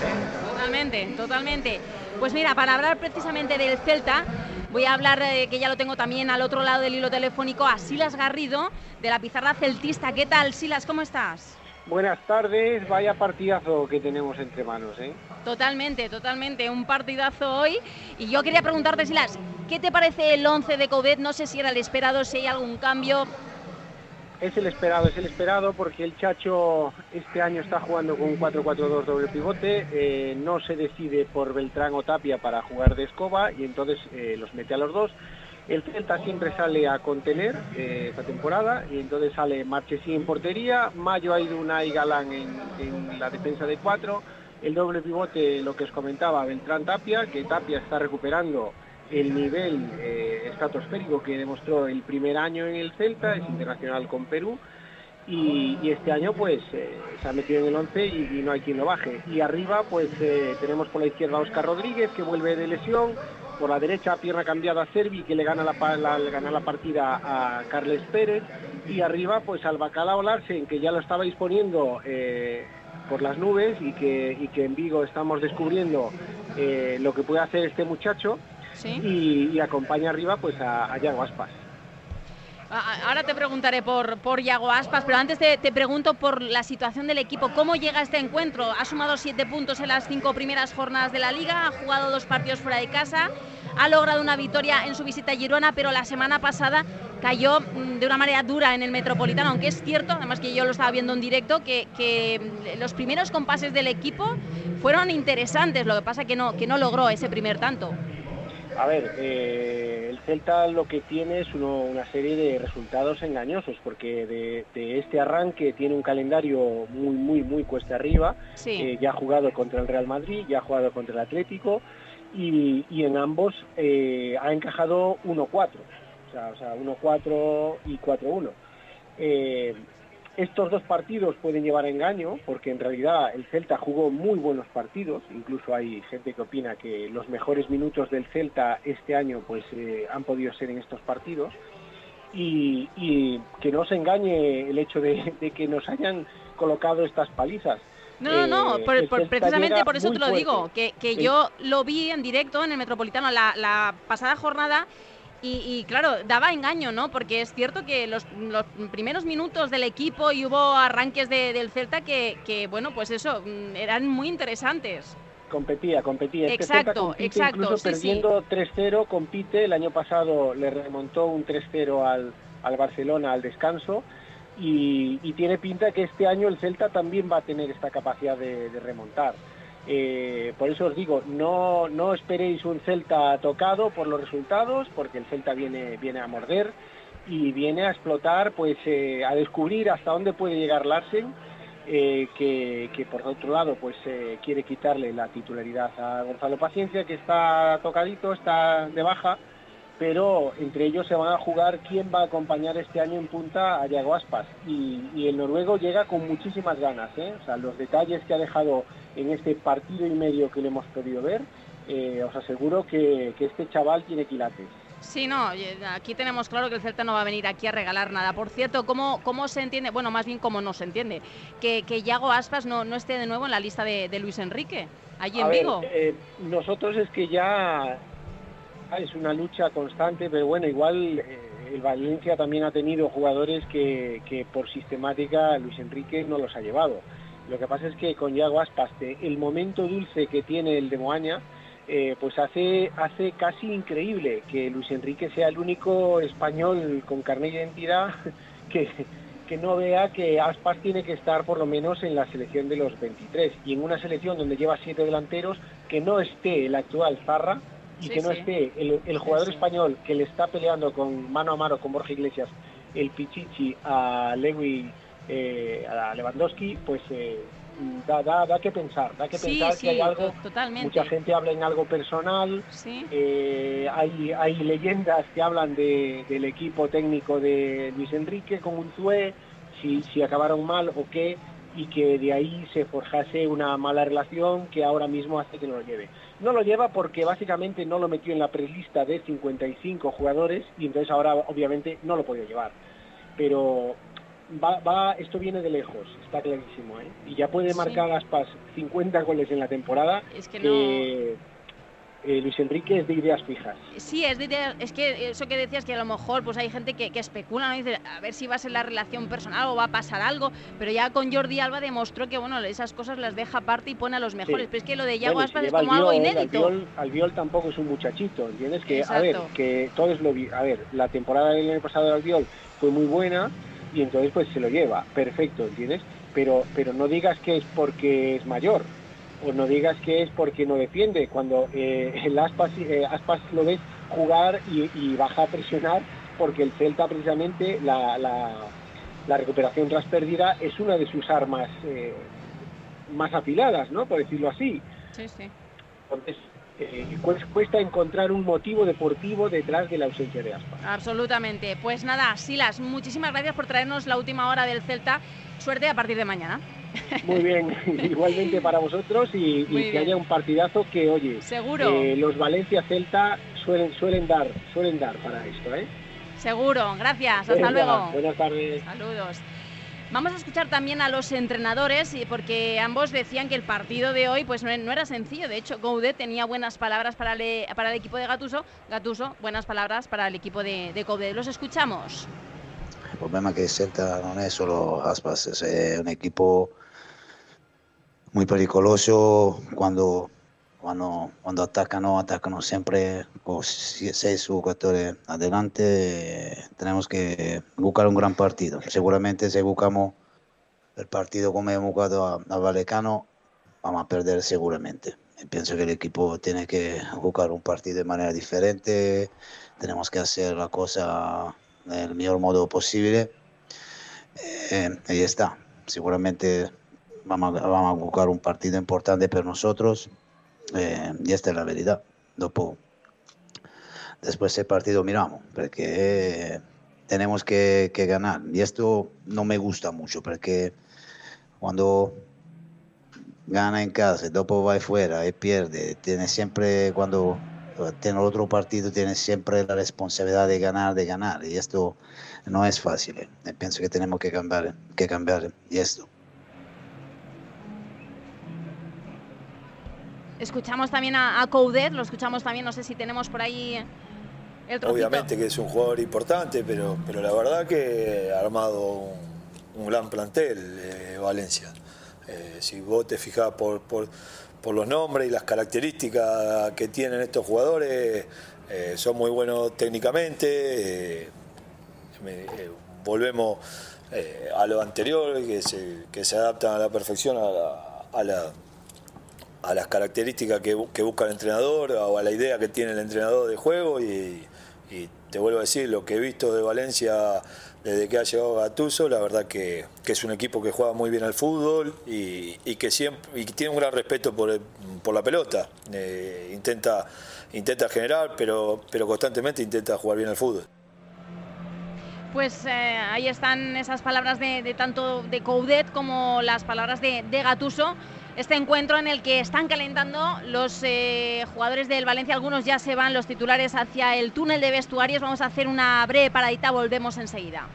[SPEAKER 1] Totalmente, totalmente. Pues mira, para hablar precisamente del Celta, Voy a hablar, eh, que ya lo tengo también al otro lado del hilo telefónico, a Silas Garrido, de la pizarra celtista. ¿Qué tal, Silas? ¿Cómo estás?
[SPEAKER 17] Buenas tardes, vaya partidazo que tenemos entre manos, ¿eh?
[SPEAKER 1] Totalmente, totalmente, un partidazo hoy. Y yo quería preguntarte, Silas, ¿qué te parece el 11 de Covet? No sé si era el esperado, si hay algún cambio.
[SPEAKER 17] Es el esperado, es el esperado porque el Chacho este año está jugando con un 4-4-2 doble pivote, eh, no se decide por Beltrán o Tapia para jugar de escoba y entonces eh, los mete a los dos. El Celta siempre sale a contener eh, esta temporada y entonces sale Marchesí en portería, Mayo ha ido una y Galán en, la defensa de cuatro, el doble pivote, lo que os comentaba, Beltrán Tapia, que Tapia está recuperando el nivel eh, estratosférico que demostró el primer año en el Celta, es internacional con Perú, y, este año pues eh, se ha metido en el 11 y, no hay quien lo baje. Y arriba pues tenemos por la izquierda a Oscar Rodríguez que vuelve de lesión, por la derecha pierna cambiada a Servi que le gana la, le gana la partida a Carles Pérez. Y arriba pues al Bacalao Larsen que ya lo estaba disponiendo por las nubes y que, y que en Vigo estamos descubriendo lo que puede hacer este muchacho. Y, acompaña arriba pues a, a Yago Aspas.
[SPEAKER 1] Ahora te preguntaré por, por Yago Aspas, pero antes te, pregunto por la situación del equipo. ¿Cómo llega este encuentro? Ha sumado siete puntos en las cinco primeras jornadas de la liga, ha jugado dos partidos fuera de casa, ha logrado una victoria en su visita a Girona, pero la semana pasada cayó mm, de una manera dura en el Metropolitano, aunque es cierto, además que yo lo estaba viendo en directo, que, que mm, los primeros compases del equipo fueron interesantes, lo que pasa que no, que no logró ese primer tanto.
[SPEAKER 17] A ver, eh, el Celta lo que tiene es una serie de resultados engañosos, porque de, este arranque tiene un calendario muy, muy, muy cuesta arriba. Eh, ya ha jugado contra el Real Madrid, ya ha jugado contra el Atlético, y, en ambos eh, ha encajado 1-4, o sea, o sea 1-4 y 4-1. Estos dos partidos pueden llevar a engaño porque en realidad el Celta jugó muy buenos partidos, incluso hay gente que opina que los mejores minutos del Celta este año pues eh, han podido ser en estos partidos. Y, que no se engañe el hecho de, que nos hayan colocado estas palizas.
[SPEAKER 1] No, no, no, eh, precisamente por eso te lo digo, que, yo lo vi en directo en el Metropolitano la pasada jornada y, claro, daba engaño, ¿no? Porque es cierto que los, primeros minutos del equipo y hubo arranques del Celta que, bueno, pues eso, mm, eran muy interesantes.
[SPEAKER 17] Competía, competía.
[SPEAKER 1] Este exacto, exacto.
[SPEAKER 17] Incluso perdiendo 3-0, compite. El año pasado le remontó un 3-0 al, al, Barcelona al descanso. Y, tiene pinta que este año el Celta también va a tener esta capacidad de remontar. Eh, por eso os digo, no, no esperéis un Celta tocado por los resultados, porque el Celta viene, viene a morder y viene a explotar, pues eh, a descubrir hasta dónde puede llegar Larsen, eh, que, que, por otro lado pues quiere quitarle la titularidad a Gonzalo Paciencia, que está tocadito, está de baja, pero entre ellos se van a jugar quién va a acompañar este año en punta a Yago Aspas. Y, el noruego llega con muchísimas ganas, ¿eh? o sea, los detalles que ha dejado en este partido y medio que le hemos podido ver, eh, os aseguro que, este chaval tiene quilates.
[SPEAKER 1] Sí, no, aquí tenemos claro que el Celta no va a venir aquí a regalar nada. Por cierto, ¿cómo, cómo se entiende? Bueno, más bien cómo no se entiende, que, que Yago Aspas no, no esté de nuevo en la lista de, Luis Enrique, allí en Vigo.
[SPEAKER 17] Eh, nosotros es que ya es una lucha constante, pero bueno, igual eh, el Valencia también ha tenido jugadores que, por sistemática Luis Enrique no los ha llevado. Lo que pasa es que con Yago Aspas, el momento dulce que tiene el de Moaña, eh, pues hace, hace casi increíble que Luis Enrique sea el único español con carnet de identidad que, que no vea que Aspas tiene que estar por lo menos en la selección de los 23 y en una selección donde lleva siete delanteros que no esté el actual Zarra y
[SPEAKER 18] Sí,
[SPEAKER 17] que no
[SPEAKER 18] sí.
[SPEAKER 17] esté el, el jugador
[SPEAKER 18] Sí,
[SPEAKER 17] español que le está peleando con mano a mano con Borja Iglesias el Pichichi a Lewy eh, a Lewandowski pues eh, da, da, da que pensar da que pensar que hay algo
[SPEAKER 1] to- totalmente.
[SPEAKER 17] mucha gente habla en algo personal
[SPEAKER 1] Sí.
[SPEAKER 17] eh, hay, hay leyendas que hablan de- del equipo técnico de Luis Enrique con Unzué, si, si acabaron mal o qué, y que de ahí se forjase una mala relación que ahora mismo hace que no lo lleve. No lo lleva porque básicamente no lo metió en la prelista de 55 jugadores y entonces ahora obviamente no lo podía llevar. Pero va, va, esto viene de lejos, está clarísimo. ¿eh? Y ya puede
[SPEAKER 1] Sí.
[SPEAKER 17] marcar Aspas 50 goles en la temporada.
[SPEAKER 1] Es que
[SPEAKER 17] eh, eh, Luis Enrique es de ideas fijas.
[SPEAKER 1] Sí, es, de idea- es que eso que decías que a lo mejor pues hay gente que, que especula, ¿no? Dice, a ver si va a ser la relación personal o va a pasar algo, pero ya con Jordi Alba demostró que bueno, esas cosas las deja aparte y pone a los mejores,
[SPEAKER 17] Sí.
[SPEAKER 1] pero es que lo de Yago
[SPEAKER 17] Bueno,
[SPEAKER 1] Aspas es como algo inédito.
[SPEAKER 17] Albiol, Albiol tampoco es un muchachito, ¿entiendes? Que, a ver, que todos lo vi, a ver, la temporada del año pasado de Albiol fue muy buena y entonces pues se lo lleva, perfecto, ¿entiendes? Pero, pero no digas que es porque es mayor, o no digas que es porque no defiende, cuando eh, el Aspas, eh, Aspas lo ves jugar y, y baja a presionar porque el Celta precisamente la, la, la recuperación tras pérdida es una de sus armas eh, más afiladas, ¿no? Por decirlo así.
[SPEAKER 1] Sí, sí.
[SPEAKER 17] Entonces, eh, cues- cuesta encontrar un motivo deportivo detrás de la ausencia de Aspas.
[SPEAKER 1] Absolutamente. Pues nada, Silas, muchísimas gracias por traernos la última hora del Celta. Suerte a partir de mañana.
[SPEAKER 17] Muy bien, igualmente para vosotros y, que
[SPEAKER 1] bien.
[SPEAKER 17] haya un partidazo que, oye,
[SPEAKER 1] Seguro.
[SPEAKER 17] eh, los Valencia-Celta suelen, suelen dar, suelen dar para esto, ¿eh?
[SPEAKER 1] Seguro. Gracias. Hasta
[SPEAKER 17] Venga,
[SPEAKER 1] luego.
[SPEAKER 17] Buenas tardes.
[SPEAKER 1] Saludos. Vamos a escuchar también a los entrenadores porque ambos decían que el partido de hoy pues no no era sencillo. De hecho, Goudet tenía buenas palabras para el, el equipo de Gatuso. Gatuso, buenas palabras para el equipo de, de Coudet. Los escuchamos.
[SPEAKER 18] Il problema che il Celta non è solo Aspas, è un equipo muy pericoloso quando, quando, quando attaccano, attaccano sempre con si- seis jugadores adelante. Tenemos que buscar un gran partido. Seguramente si buscamos el partido como hemos jugado a, a Vallecano, vamos a perder seguramente. Pienso que el equipo tiene que buscar un partido de manera diferente, tenemos que hacer la cosa del mejor modo posible. Eh, ahí está. Seguramente vamos a, vamos a buscar un partido importante para nosotros eh, y esta es la verdad. Dopo, después del partido miramos, porque eh, tenemos que, que ganar. Y esto no me gusta mucho, porque cuando gana en casa después va fuera y pierde, tiene siempre, cuando tiene otro partido, tiene siempre la responsabilidad de ganar, de ganar. Y esto no es fácil. Eh, Pienso que tenemos que cambiar, que cambiar y esto.
[SPEAKER 1] Escuchamos también a, a Coudet, lo escuchamos también, no sé si tenemos por ahí el.
[SPEAKER 19] Obviamente que es un jugador importante, pero, pero la verdad que ha armado un, gran plantel eh, Valencia. Eh, si vos te fijás por, por, los nombres y las características que tienen estos jugadores, eh, son muy buenos técnicamente. me- volvemos a lo anterior, que se, que se adaptan a la perfección a la- a la a las características que, bu- que busca el entrenador o a la idea que tiene el entrenador de juego y, te vuelvo a decir, lo que he visto de Valencia desde que ha llegado Gattuso, la verdad que, que es un equipo que juega muy bien al fútbol y, que siempre y tiene un gran respeto por, por la pelota. Eh, intenta, intenta generar, pero, pero constantemente intenta jugar bien al fútbol.
[SPEAKER 1] Pues eh, ahí están esas palabras de, de tanto de Coudet como las palabras de, de Gatuso. Este encuentro en el que están calentando los eh, jugadores del Valencia, algunos ya se van los titulares hacia el túnel de vestuarios. Vamos a hacer una breve paradita, volvemos enseguida.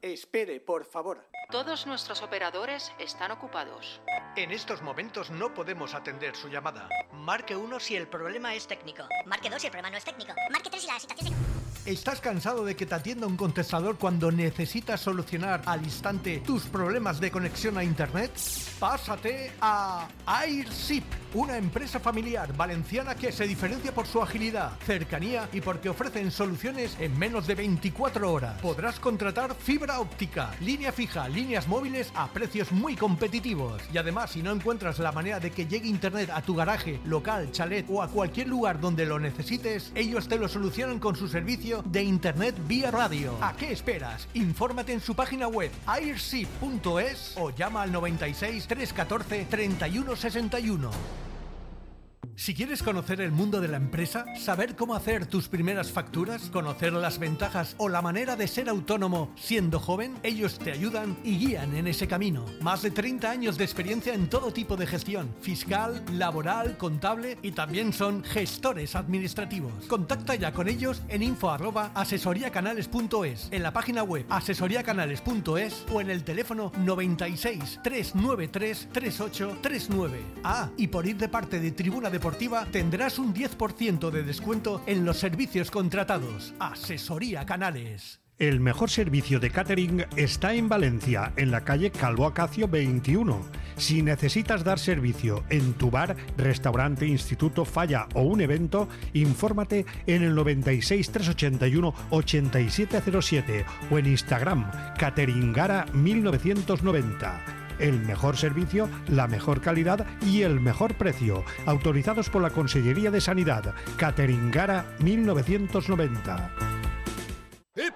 [SPEAKER 8] Espere, por favor.
[SPEAKER 9] Todos nuestros operadores están ocupados.
[SPEAKER 8] En estos momentos no podemos atender su llamada. Marque 1 si el problema es técnico.
[SPEAKER 20] Marque 2 si el problema no es técnico. Marque 3 si la situación es...
[SPEAKER 8] ¿Estás cansado de que te atienda un contestador cuando necesitas solucionar al instante tus problemas de conexión a Internet? Pásate a AirShip, una empresa familiar valenciana que se diferencia por su agilidad, cercanía y porque ofrecen soluciones en menos de 24 horas. Podrás contratar fibra óptica, línea fija, líneas móviles a precios muy competitivos. Y además, si no encuentras la manera de que llegue Internet a tu garaje, local, chalet o a cualquier lugar donde lo necesites, ellos te lo solucionan con su servicio de Internet vía radio. ¿A qué esperas? Infórmate en su página web airship.es o llama al 96 314 3161. Si quieres conocer el mundo de la empresa, saber cómo hacer tus primeras facturas, conocer las ventajas o la manera de ser autónomo siendo joven, ellos te ayudan y guían en ese camino. Más de 30 años de experiencia en todo tipo de gestión, fiscal, laboral, contable y también son gestores administrativos. Contacta ya con ellos en info asesoriacanales.es, en la página web asesoriacanales.es o en el teléfono 96 393 3839. Ah, y por ir de parte de Tribuna Deportiva tendrás un 10% de descuento en los servicios contratados. Asesoría Canales.
[SPEAKER 12] El mejor servicio de catering está en Valencia, en la calle Calvo Acacio 21. Si necesitas dar servicio en tu bar, restaurante, instituto, falla o un evento, infórmate en el 96 381 8707 o en Instagram Cateringara 1990. El mejor servicio, la mejor calidad y el mejor precio. Autorizados por la Consellería de Sanidad. Cateringara 1990.
[SPEAKER 13] ¡Hip!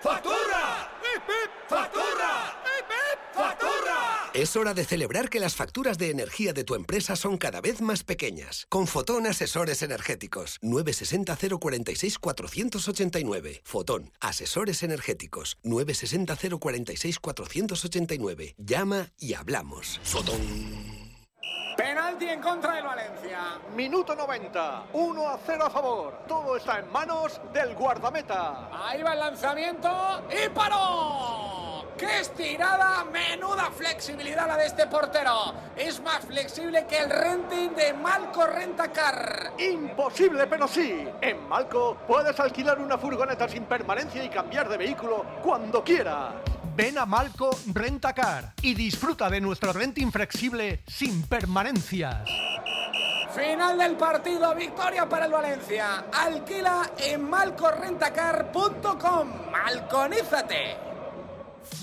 [SPEAKER 13] ¡Factura! ¡Hip, hip! ¡Factura!
[SPEAKER 14] Es hora de celebrar que las facturas de energía de tu empresa son cada vez más pequeñas. Con Fotón Asesores Energéticos. 960 046 489. Fotón Asesores Energéticos. 960 046 489. Llama y hablamos. Fotón.
[SPEAKER 8] Penalti en contra del Valencia. Minuto 90. 1 a 0 a favor. Todo está en manos del guardameta.
[SPEAKER 21] Ahí va el lanzamiento y paró. ¡Qué estirada! Menuda flexibilidad la de este portero. Es más flexible que el renting de Malco Rentacar.
[SPEAKER 8] Imposible, pero sí. En Malco puedes alquilar una furgoneta sin permanencia y cambiar de vehículo cuando quieras. Ven a Malco Rentacar y disfruta de nuestro renting flexible sin permanencias.
[SPEAKER 21] Final del partido, victoria para el Valencia. Alquila en malcorrentacar.com. Malconízate.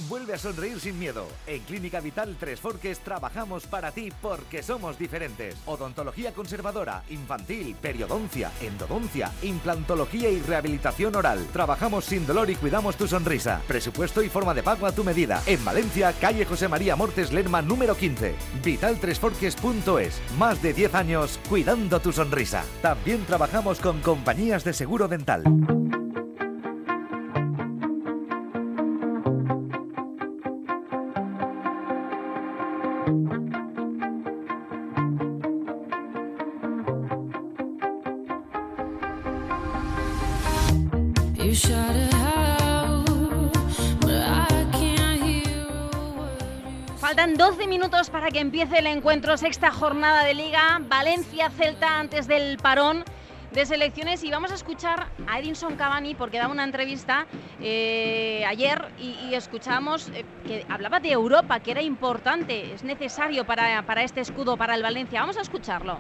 [SPEAKER 22] Vuelve a sonreír sin miedo. En Clínica Vital Tres Forques trabajamos para ti porque somos diferentes. Odontología conservadora, infantil, periodoncia, endodoncia, implantología y rehabilitación oral. Trabajamos sin dolor y cuidamos tu sonrisa. Presupuesto y forma de pago a tu medida. En Valencia, calle José María Mortes Lerma número 15. Vitaltresforques.es. Más de 10 años cuidando tu sonrisa. También trabajamos con compañías de seguro dental.
[SPEAKER 1] Que empiece el encuentro, sexta jornada de liga, Valencia-Celta antes del parón de selecciones y vamos a escuchar a Edinson Cavani porque daba una entrevista eh, ayer y, y escuchábamos eh, que hablaba de Europa, que era importante, es necesario para, para este escudo, para el Valencia. Vamos a escucharlo.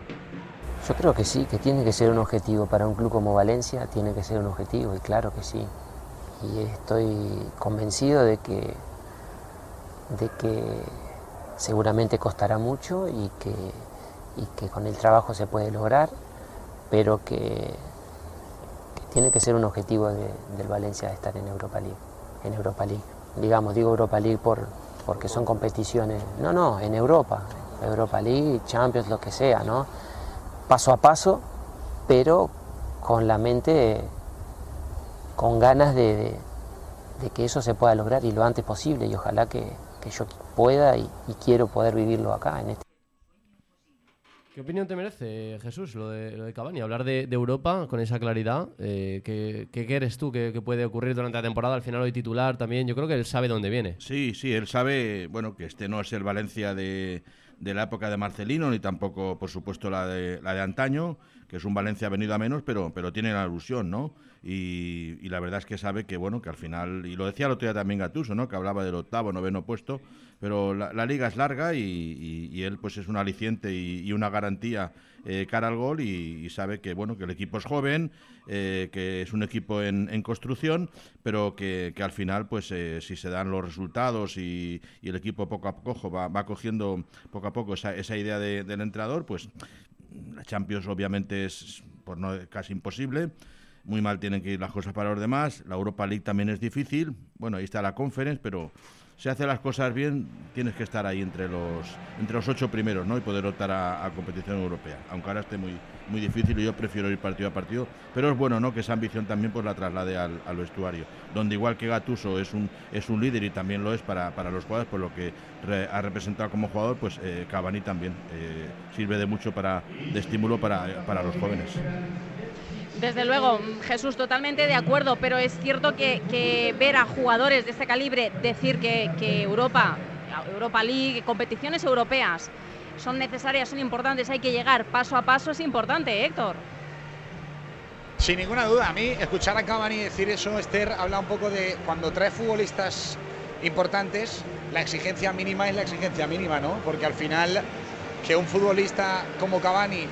[SPEAKER 23] Yo creo que sí, que tiene que ser un objetivo para un club como Valencia, tiene que ser un objetivo, y claro que sí. Y estoy convencido de que, de que seguramente costará mucho y que, y que con el trabajo se puede lograr, pero que, tiene que ser un objetivo de- del Valencia estar en Europa League. En Europa League. Digamos, digo Europa League por, porque son competiciones. No, no, en Europa. Europa League, Champions, lo que sea, ¿no? paso a paso, pero con la mente, con ganas de que eso se pueda lograr y lo antes posible y ojalá que, que yo pueda y, y quiero poder vivirlo acá en este
[SPEAKER 24] ¿Qué opinión te merece, Jesús, lo de, lo de Cavani? Hablar de, Europa con esa claridad. Eh, ¿qué, ¿qué, eres tú que, puede ocurrir durante la temporada? Al final hoy titular también. Yo creo que él sabe dónde viene.
[SPEAKER 3] Sí, sí, él sabe, bueno, que este no es el Valencia de, de la época de Marcelino, ni tampoco, por supuesto, la de, la de antaño, que es un Valencia venido a menos, pero, pero tiene la ilusión, ¿no? Y, la verdad es que sabe que, bueno, que al final, y lo decía el otro día también Gatuso, ¿no? Que hablaba del octavo, noveno puesto, pero la, liga es larga y, él pues es un aliciente y, una garantía eh, cara al gol y, sabe que bueno que el equipo es joven eh, que es un equipo en, construcción pero que, al final pues eh, si se dan los resultados y, el equipo poco a poco va, cogiendo poco a poco esa, esa idea del entrenador pues la Champions obviamente es por no casi imposible muy mal tienen que ir las cosas para los demás la Europa League también es difícil bueno ahí está la Conference pero si hace las cosas bien, tienes que estar ahí entre los entre los ocho primeros, ¿no? Y poder optar a, competición europea. Aunque ahora esté muy muy difícil y yo prefiero ir partido a partido, pero es bueno, ¿no? Que esa ambición también pues la traslade al, vestuario, donde igual que Gatuso es un es un líder y también lo es para, para los jugadores, por lo que ha representado como jugador, pues eh, Cavani también eh, sirve de mucho para de estímulo para, para los jóvenes.
[SPEAKER 1] Desde luego, Jesús, totalmente de acuerdo, pero es cierto que, ver a jugadores de este calibre decir que, Europa, Europa League, competiciones europeas son necesarias, son importantes, hay que llegar paso a paso, es importante, Héctor.
[SPEAKER 2] Sin ninguna duda, a mí escuchar a Cavani decir eso, Esther, habla un poco de cuando trae futbolistas importantes, la exigencia mínima es la exigencia mínima, ¿no? Porque al final que un futbolista como Cavani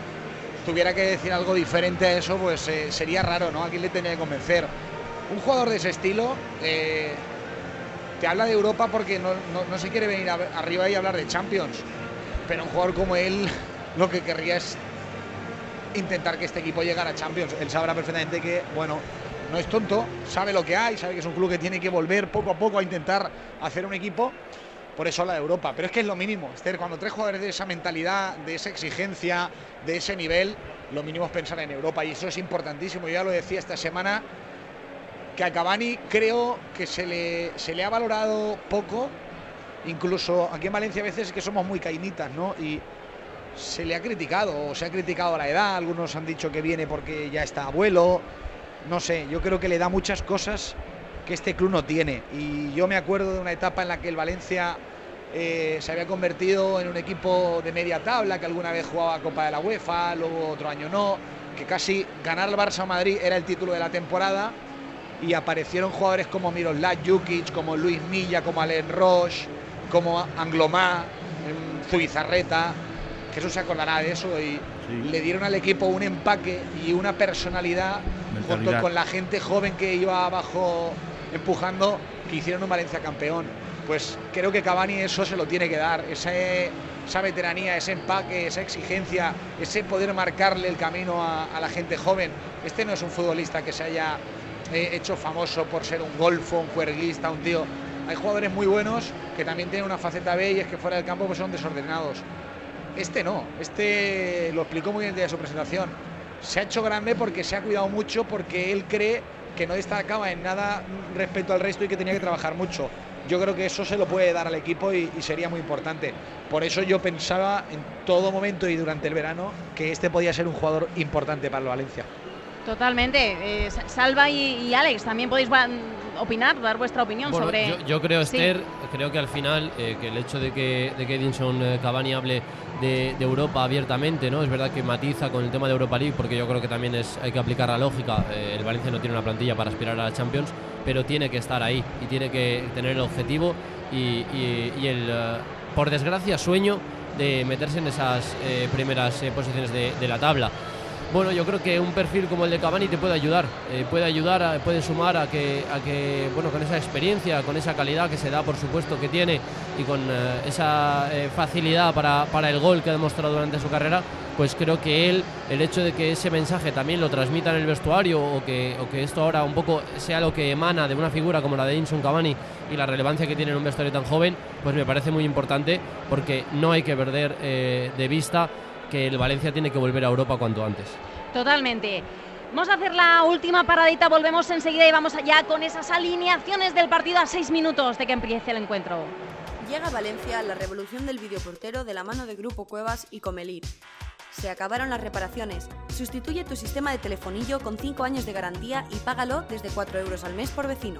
[SPEAKER 2] tuviera que decir algo diferente a eso, pues eh, sería raro, ¿no? ¿A quién le tenía que convencer? Un jugador de ese estilo eh, te habla de Europa porque no, se quiere venir arriba y hablar de Champions. Pero un jugador como él lo que querría es intentar que este equipo llegara a Champions. Él sabrá perfectamente que, bueno, no es tonto, sabe lo que hay, sabe que es un club que tiene que volver poco a poco a intentar hacer un equipo por eso la de Europa. Pero es que es lo mínimo, Esther, cuando tres jugadores de esa mentalidad, de esa exigencia, de ese nivel, lo mínimo es pensar en Europa y eso es importantísimo. Yo ya lo decía esta semana, que a Cavani creo que se le, se le ha valorado poco, incluso aquí en Valencia a veces es que somos muy cainitas, ¿no? Y se le ha criticado, o se ha criticado la edad, algunos han dicho que viene porque ya está abuelo, no sé, yo creo que le da muchas cosas que este club no tiene. Y yo me acuerdo de una etapa en la que el Valencia eh, se había convertido en un equipo de media tabla, que alguna vez jugaba Copa de la UEFA, luego otro año no, que casi ganar el Barça Madrid era el título de la temporada y aparecieron jugadores como Miroslav Jukic, como Luis Milla, como Alain Roche, como Anglomá, Zubizarreta, Jesús se acordará de eso y le dieron al equipo un empaque y una personalidad junto con la gente joven que iba abajo empujando que hicieron un Valencia campeón. Pues creo que Cavani eso se lo tiene que dar, esa veteranía, ese empaque, esa exigencia, ese poder marcarle el camino a, la gente joven. Este no es un futbolista que se haya eh, hecho famoso por ser un golfo, un juerguista, un tío. Hay jugadores muy buenos que también tienen una faceta B y es que fuera del campo pues son desordenados. Este no, este lo explicó muy bien de su presentación. Se ha hecho grande porque se ha cuidado mucho, porque él cree que no destacaba en nada respecto al resto y que tenía que trabajar mucho. Yo creo que eso se lo puede dar al equipo y, sería muy importante. Por eso yo pensaba en todo momento y durante el verano que este podía ser un jugador importante para el Valencia.
[SPEAKER 1] Totalmente. Eh, Salva y, Alex, también podéis opinar, dar vuestra opinión sobre.
[SPEAKER 24] Yo, creo, Esther, creo que al final eh, que el hecho de que, de que Edinson eh, Cavani hable de, Europa abiertamente, ¿no? Es verdad que matiza con el tema de Europa League, porque yo creo que también es, hay que aplicar la lógica. el Valencia no tiene una plantilla para aspirar a la Champions, pero tiene que estar ahí y tiene que tener el objetivo y, el, por desgracia, sueño de meterse en esas primeras posiciones de la tabla. Bueno, yo creo que un perfil como el de Cavani te puede ayudar, eh, puede ayudar, puede sumar a que, a que, bueno, con esa experiencia, con esa calidad que se da, por supuesto, que tiene y con eh, esa eh, facilidad para, para, el gol que ha demostrado durante su carrera, pues creo que él, el hecho de que ese mensaje también lo transmita en el vestuario o que, o que esto ahora un poco sea lo que emana de una figura como la de Inson Cavani y la relevancia que tiene en un vestuario tan joven, pues me parece muy importante porque no hay que perder de vista que el Valencia tiene que volver a Europa cuanto antes.
[SPEAKER 1] Totalmente. Vamos a hacer la última paradita, volvemos enseguida y vamos allá con esas alineaciones del partido a seis minutos de que empiece el encuentro.
[SPEAKER 25] Llega a Valencia la revolución del videoportero de la mano de Grupo Cuevas y Comelir. Se acabaron las reparaciones. Sustituye tu sistema de telefonillo con 5 años de garantía y págalo desde 4 euros al mes por vecino.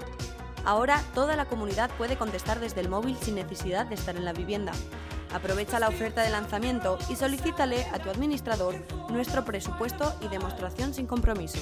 [SPEAKER 25] Ahora toda la comunidad puede contestar desde el móvil sin necesidad de estar en la vivienda. Aprovecha la oferta de lanzamiento y solicítale a tu administrador nuestro presupuesto y demostración sin compromiso.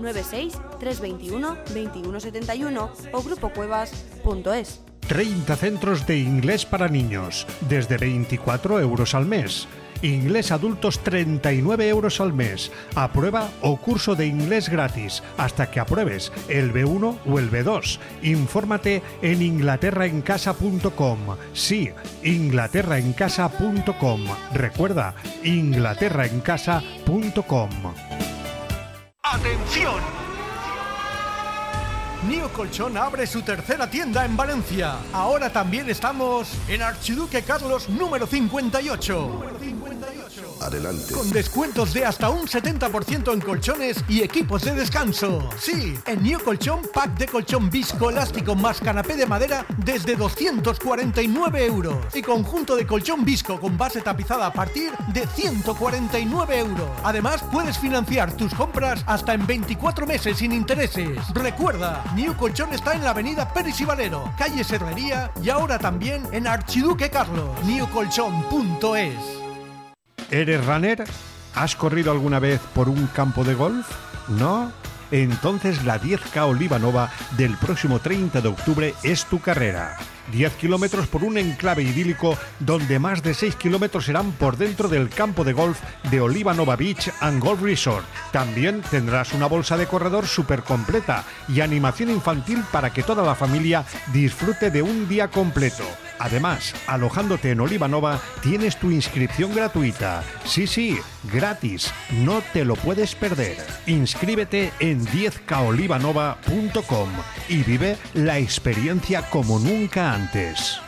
[SPEAKER 25] 96 321 2171 o grupocuevas.es.
[SPEAKER 12] 30 centros de inglés para niños, desde 24 euros al mes. Inglés adultos 39 euros al mes. Aprueba o curso de inglés gratis hasta que apruebes el B1 o el B2. Infórmate en inglaterraencasa.com. Sí, inglaterraencasa.com. Recuerda, inglaterraencasa.com.
[SPEAKER 8] ¡Atención! Nio Colchón abre su tercera tienda en Valencia. Ahora también estamos en Archiduque Carlos número 58.
[SPEAKER 15] Adelante.
[SPEAKER 8] Con descuentos de hasta un 70% en colchones y equipos de descanso. Sí, en Nio Colchón, pack de colchón visco elástico más canapé de madera desde 249 euros. Y conjunto de colchón visco con base tapizada a partir de 149 euros. Además, puedes financiar tus compras hasta en 24 meses sin intereses. Recuerda, New Colchón está en la avenida Pérez y Valero, calle Serrería y ahora también en Archiduque Carlos. newcolchón.es
[SPEAKER 12] ¿Eres runner? ¿Has corrido alguna vez por un campo de golf? ¿No? Entonces la 10K Olivanova del próximo 30 de octubre es tu carrera. 10 kilómetros por un enclave idílico donde más de 6 kilómetros serán por dentro del campo de golf de Olivanova Beach and Golf Resort. También tendrás una bolsa de corredor súper completa y animación infantil para que toda la familia disfrute de un día completo. Además, alojándote en Olivanova tienes tu inscripción gratuita. Sí, sí, gratis. No te lo puedes perder. Inscríbete en 10kaolivanova.com y vive la experiencia como nunca antes.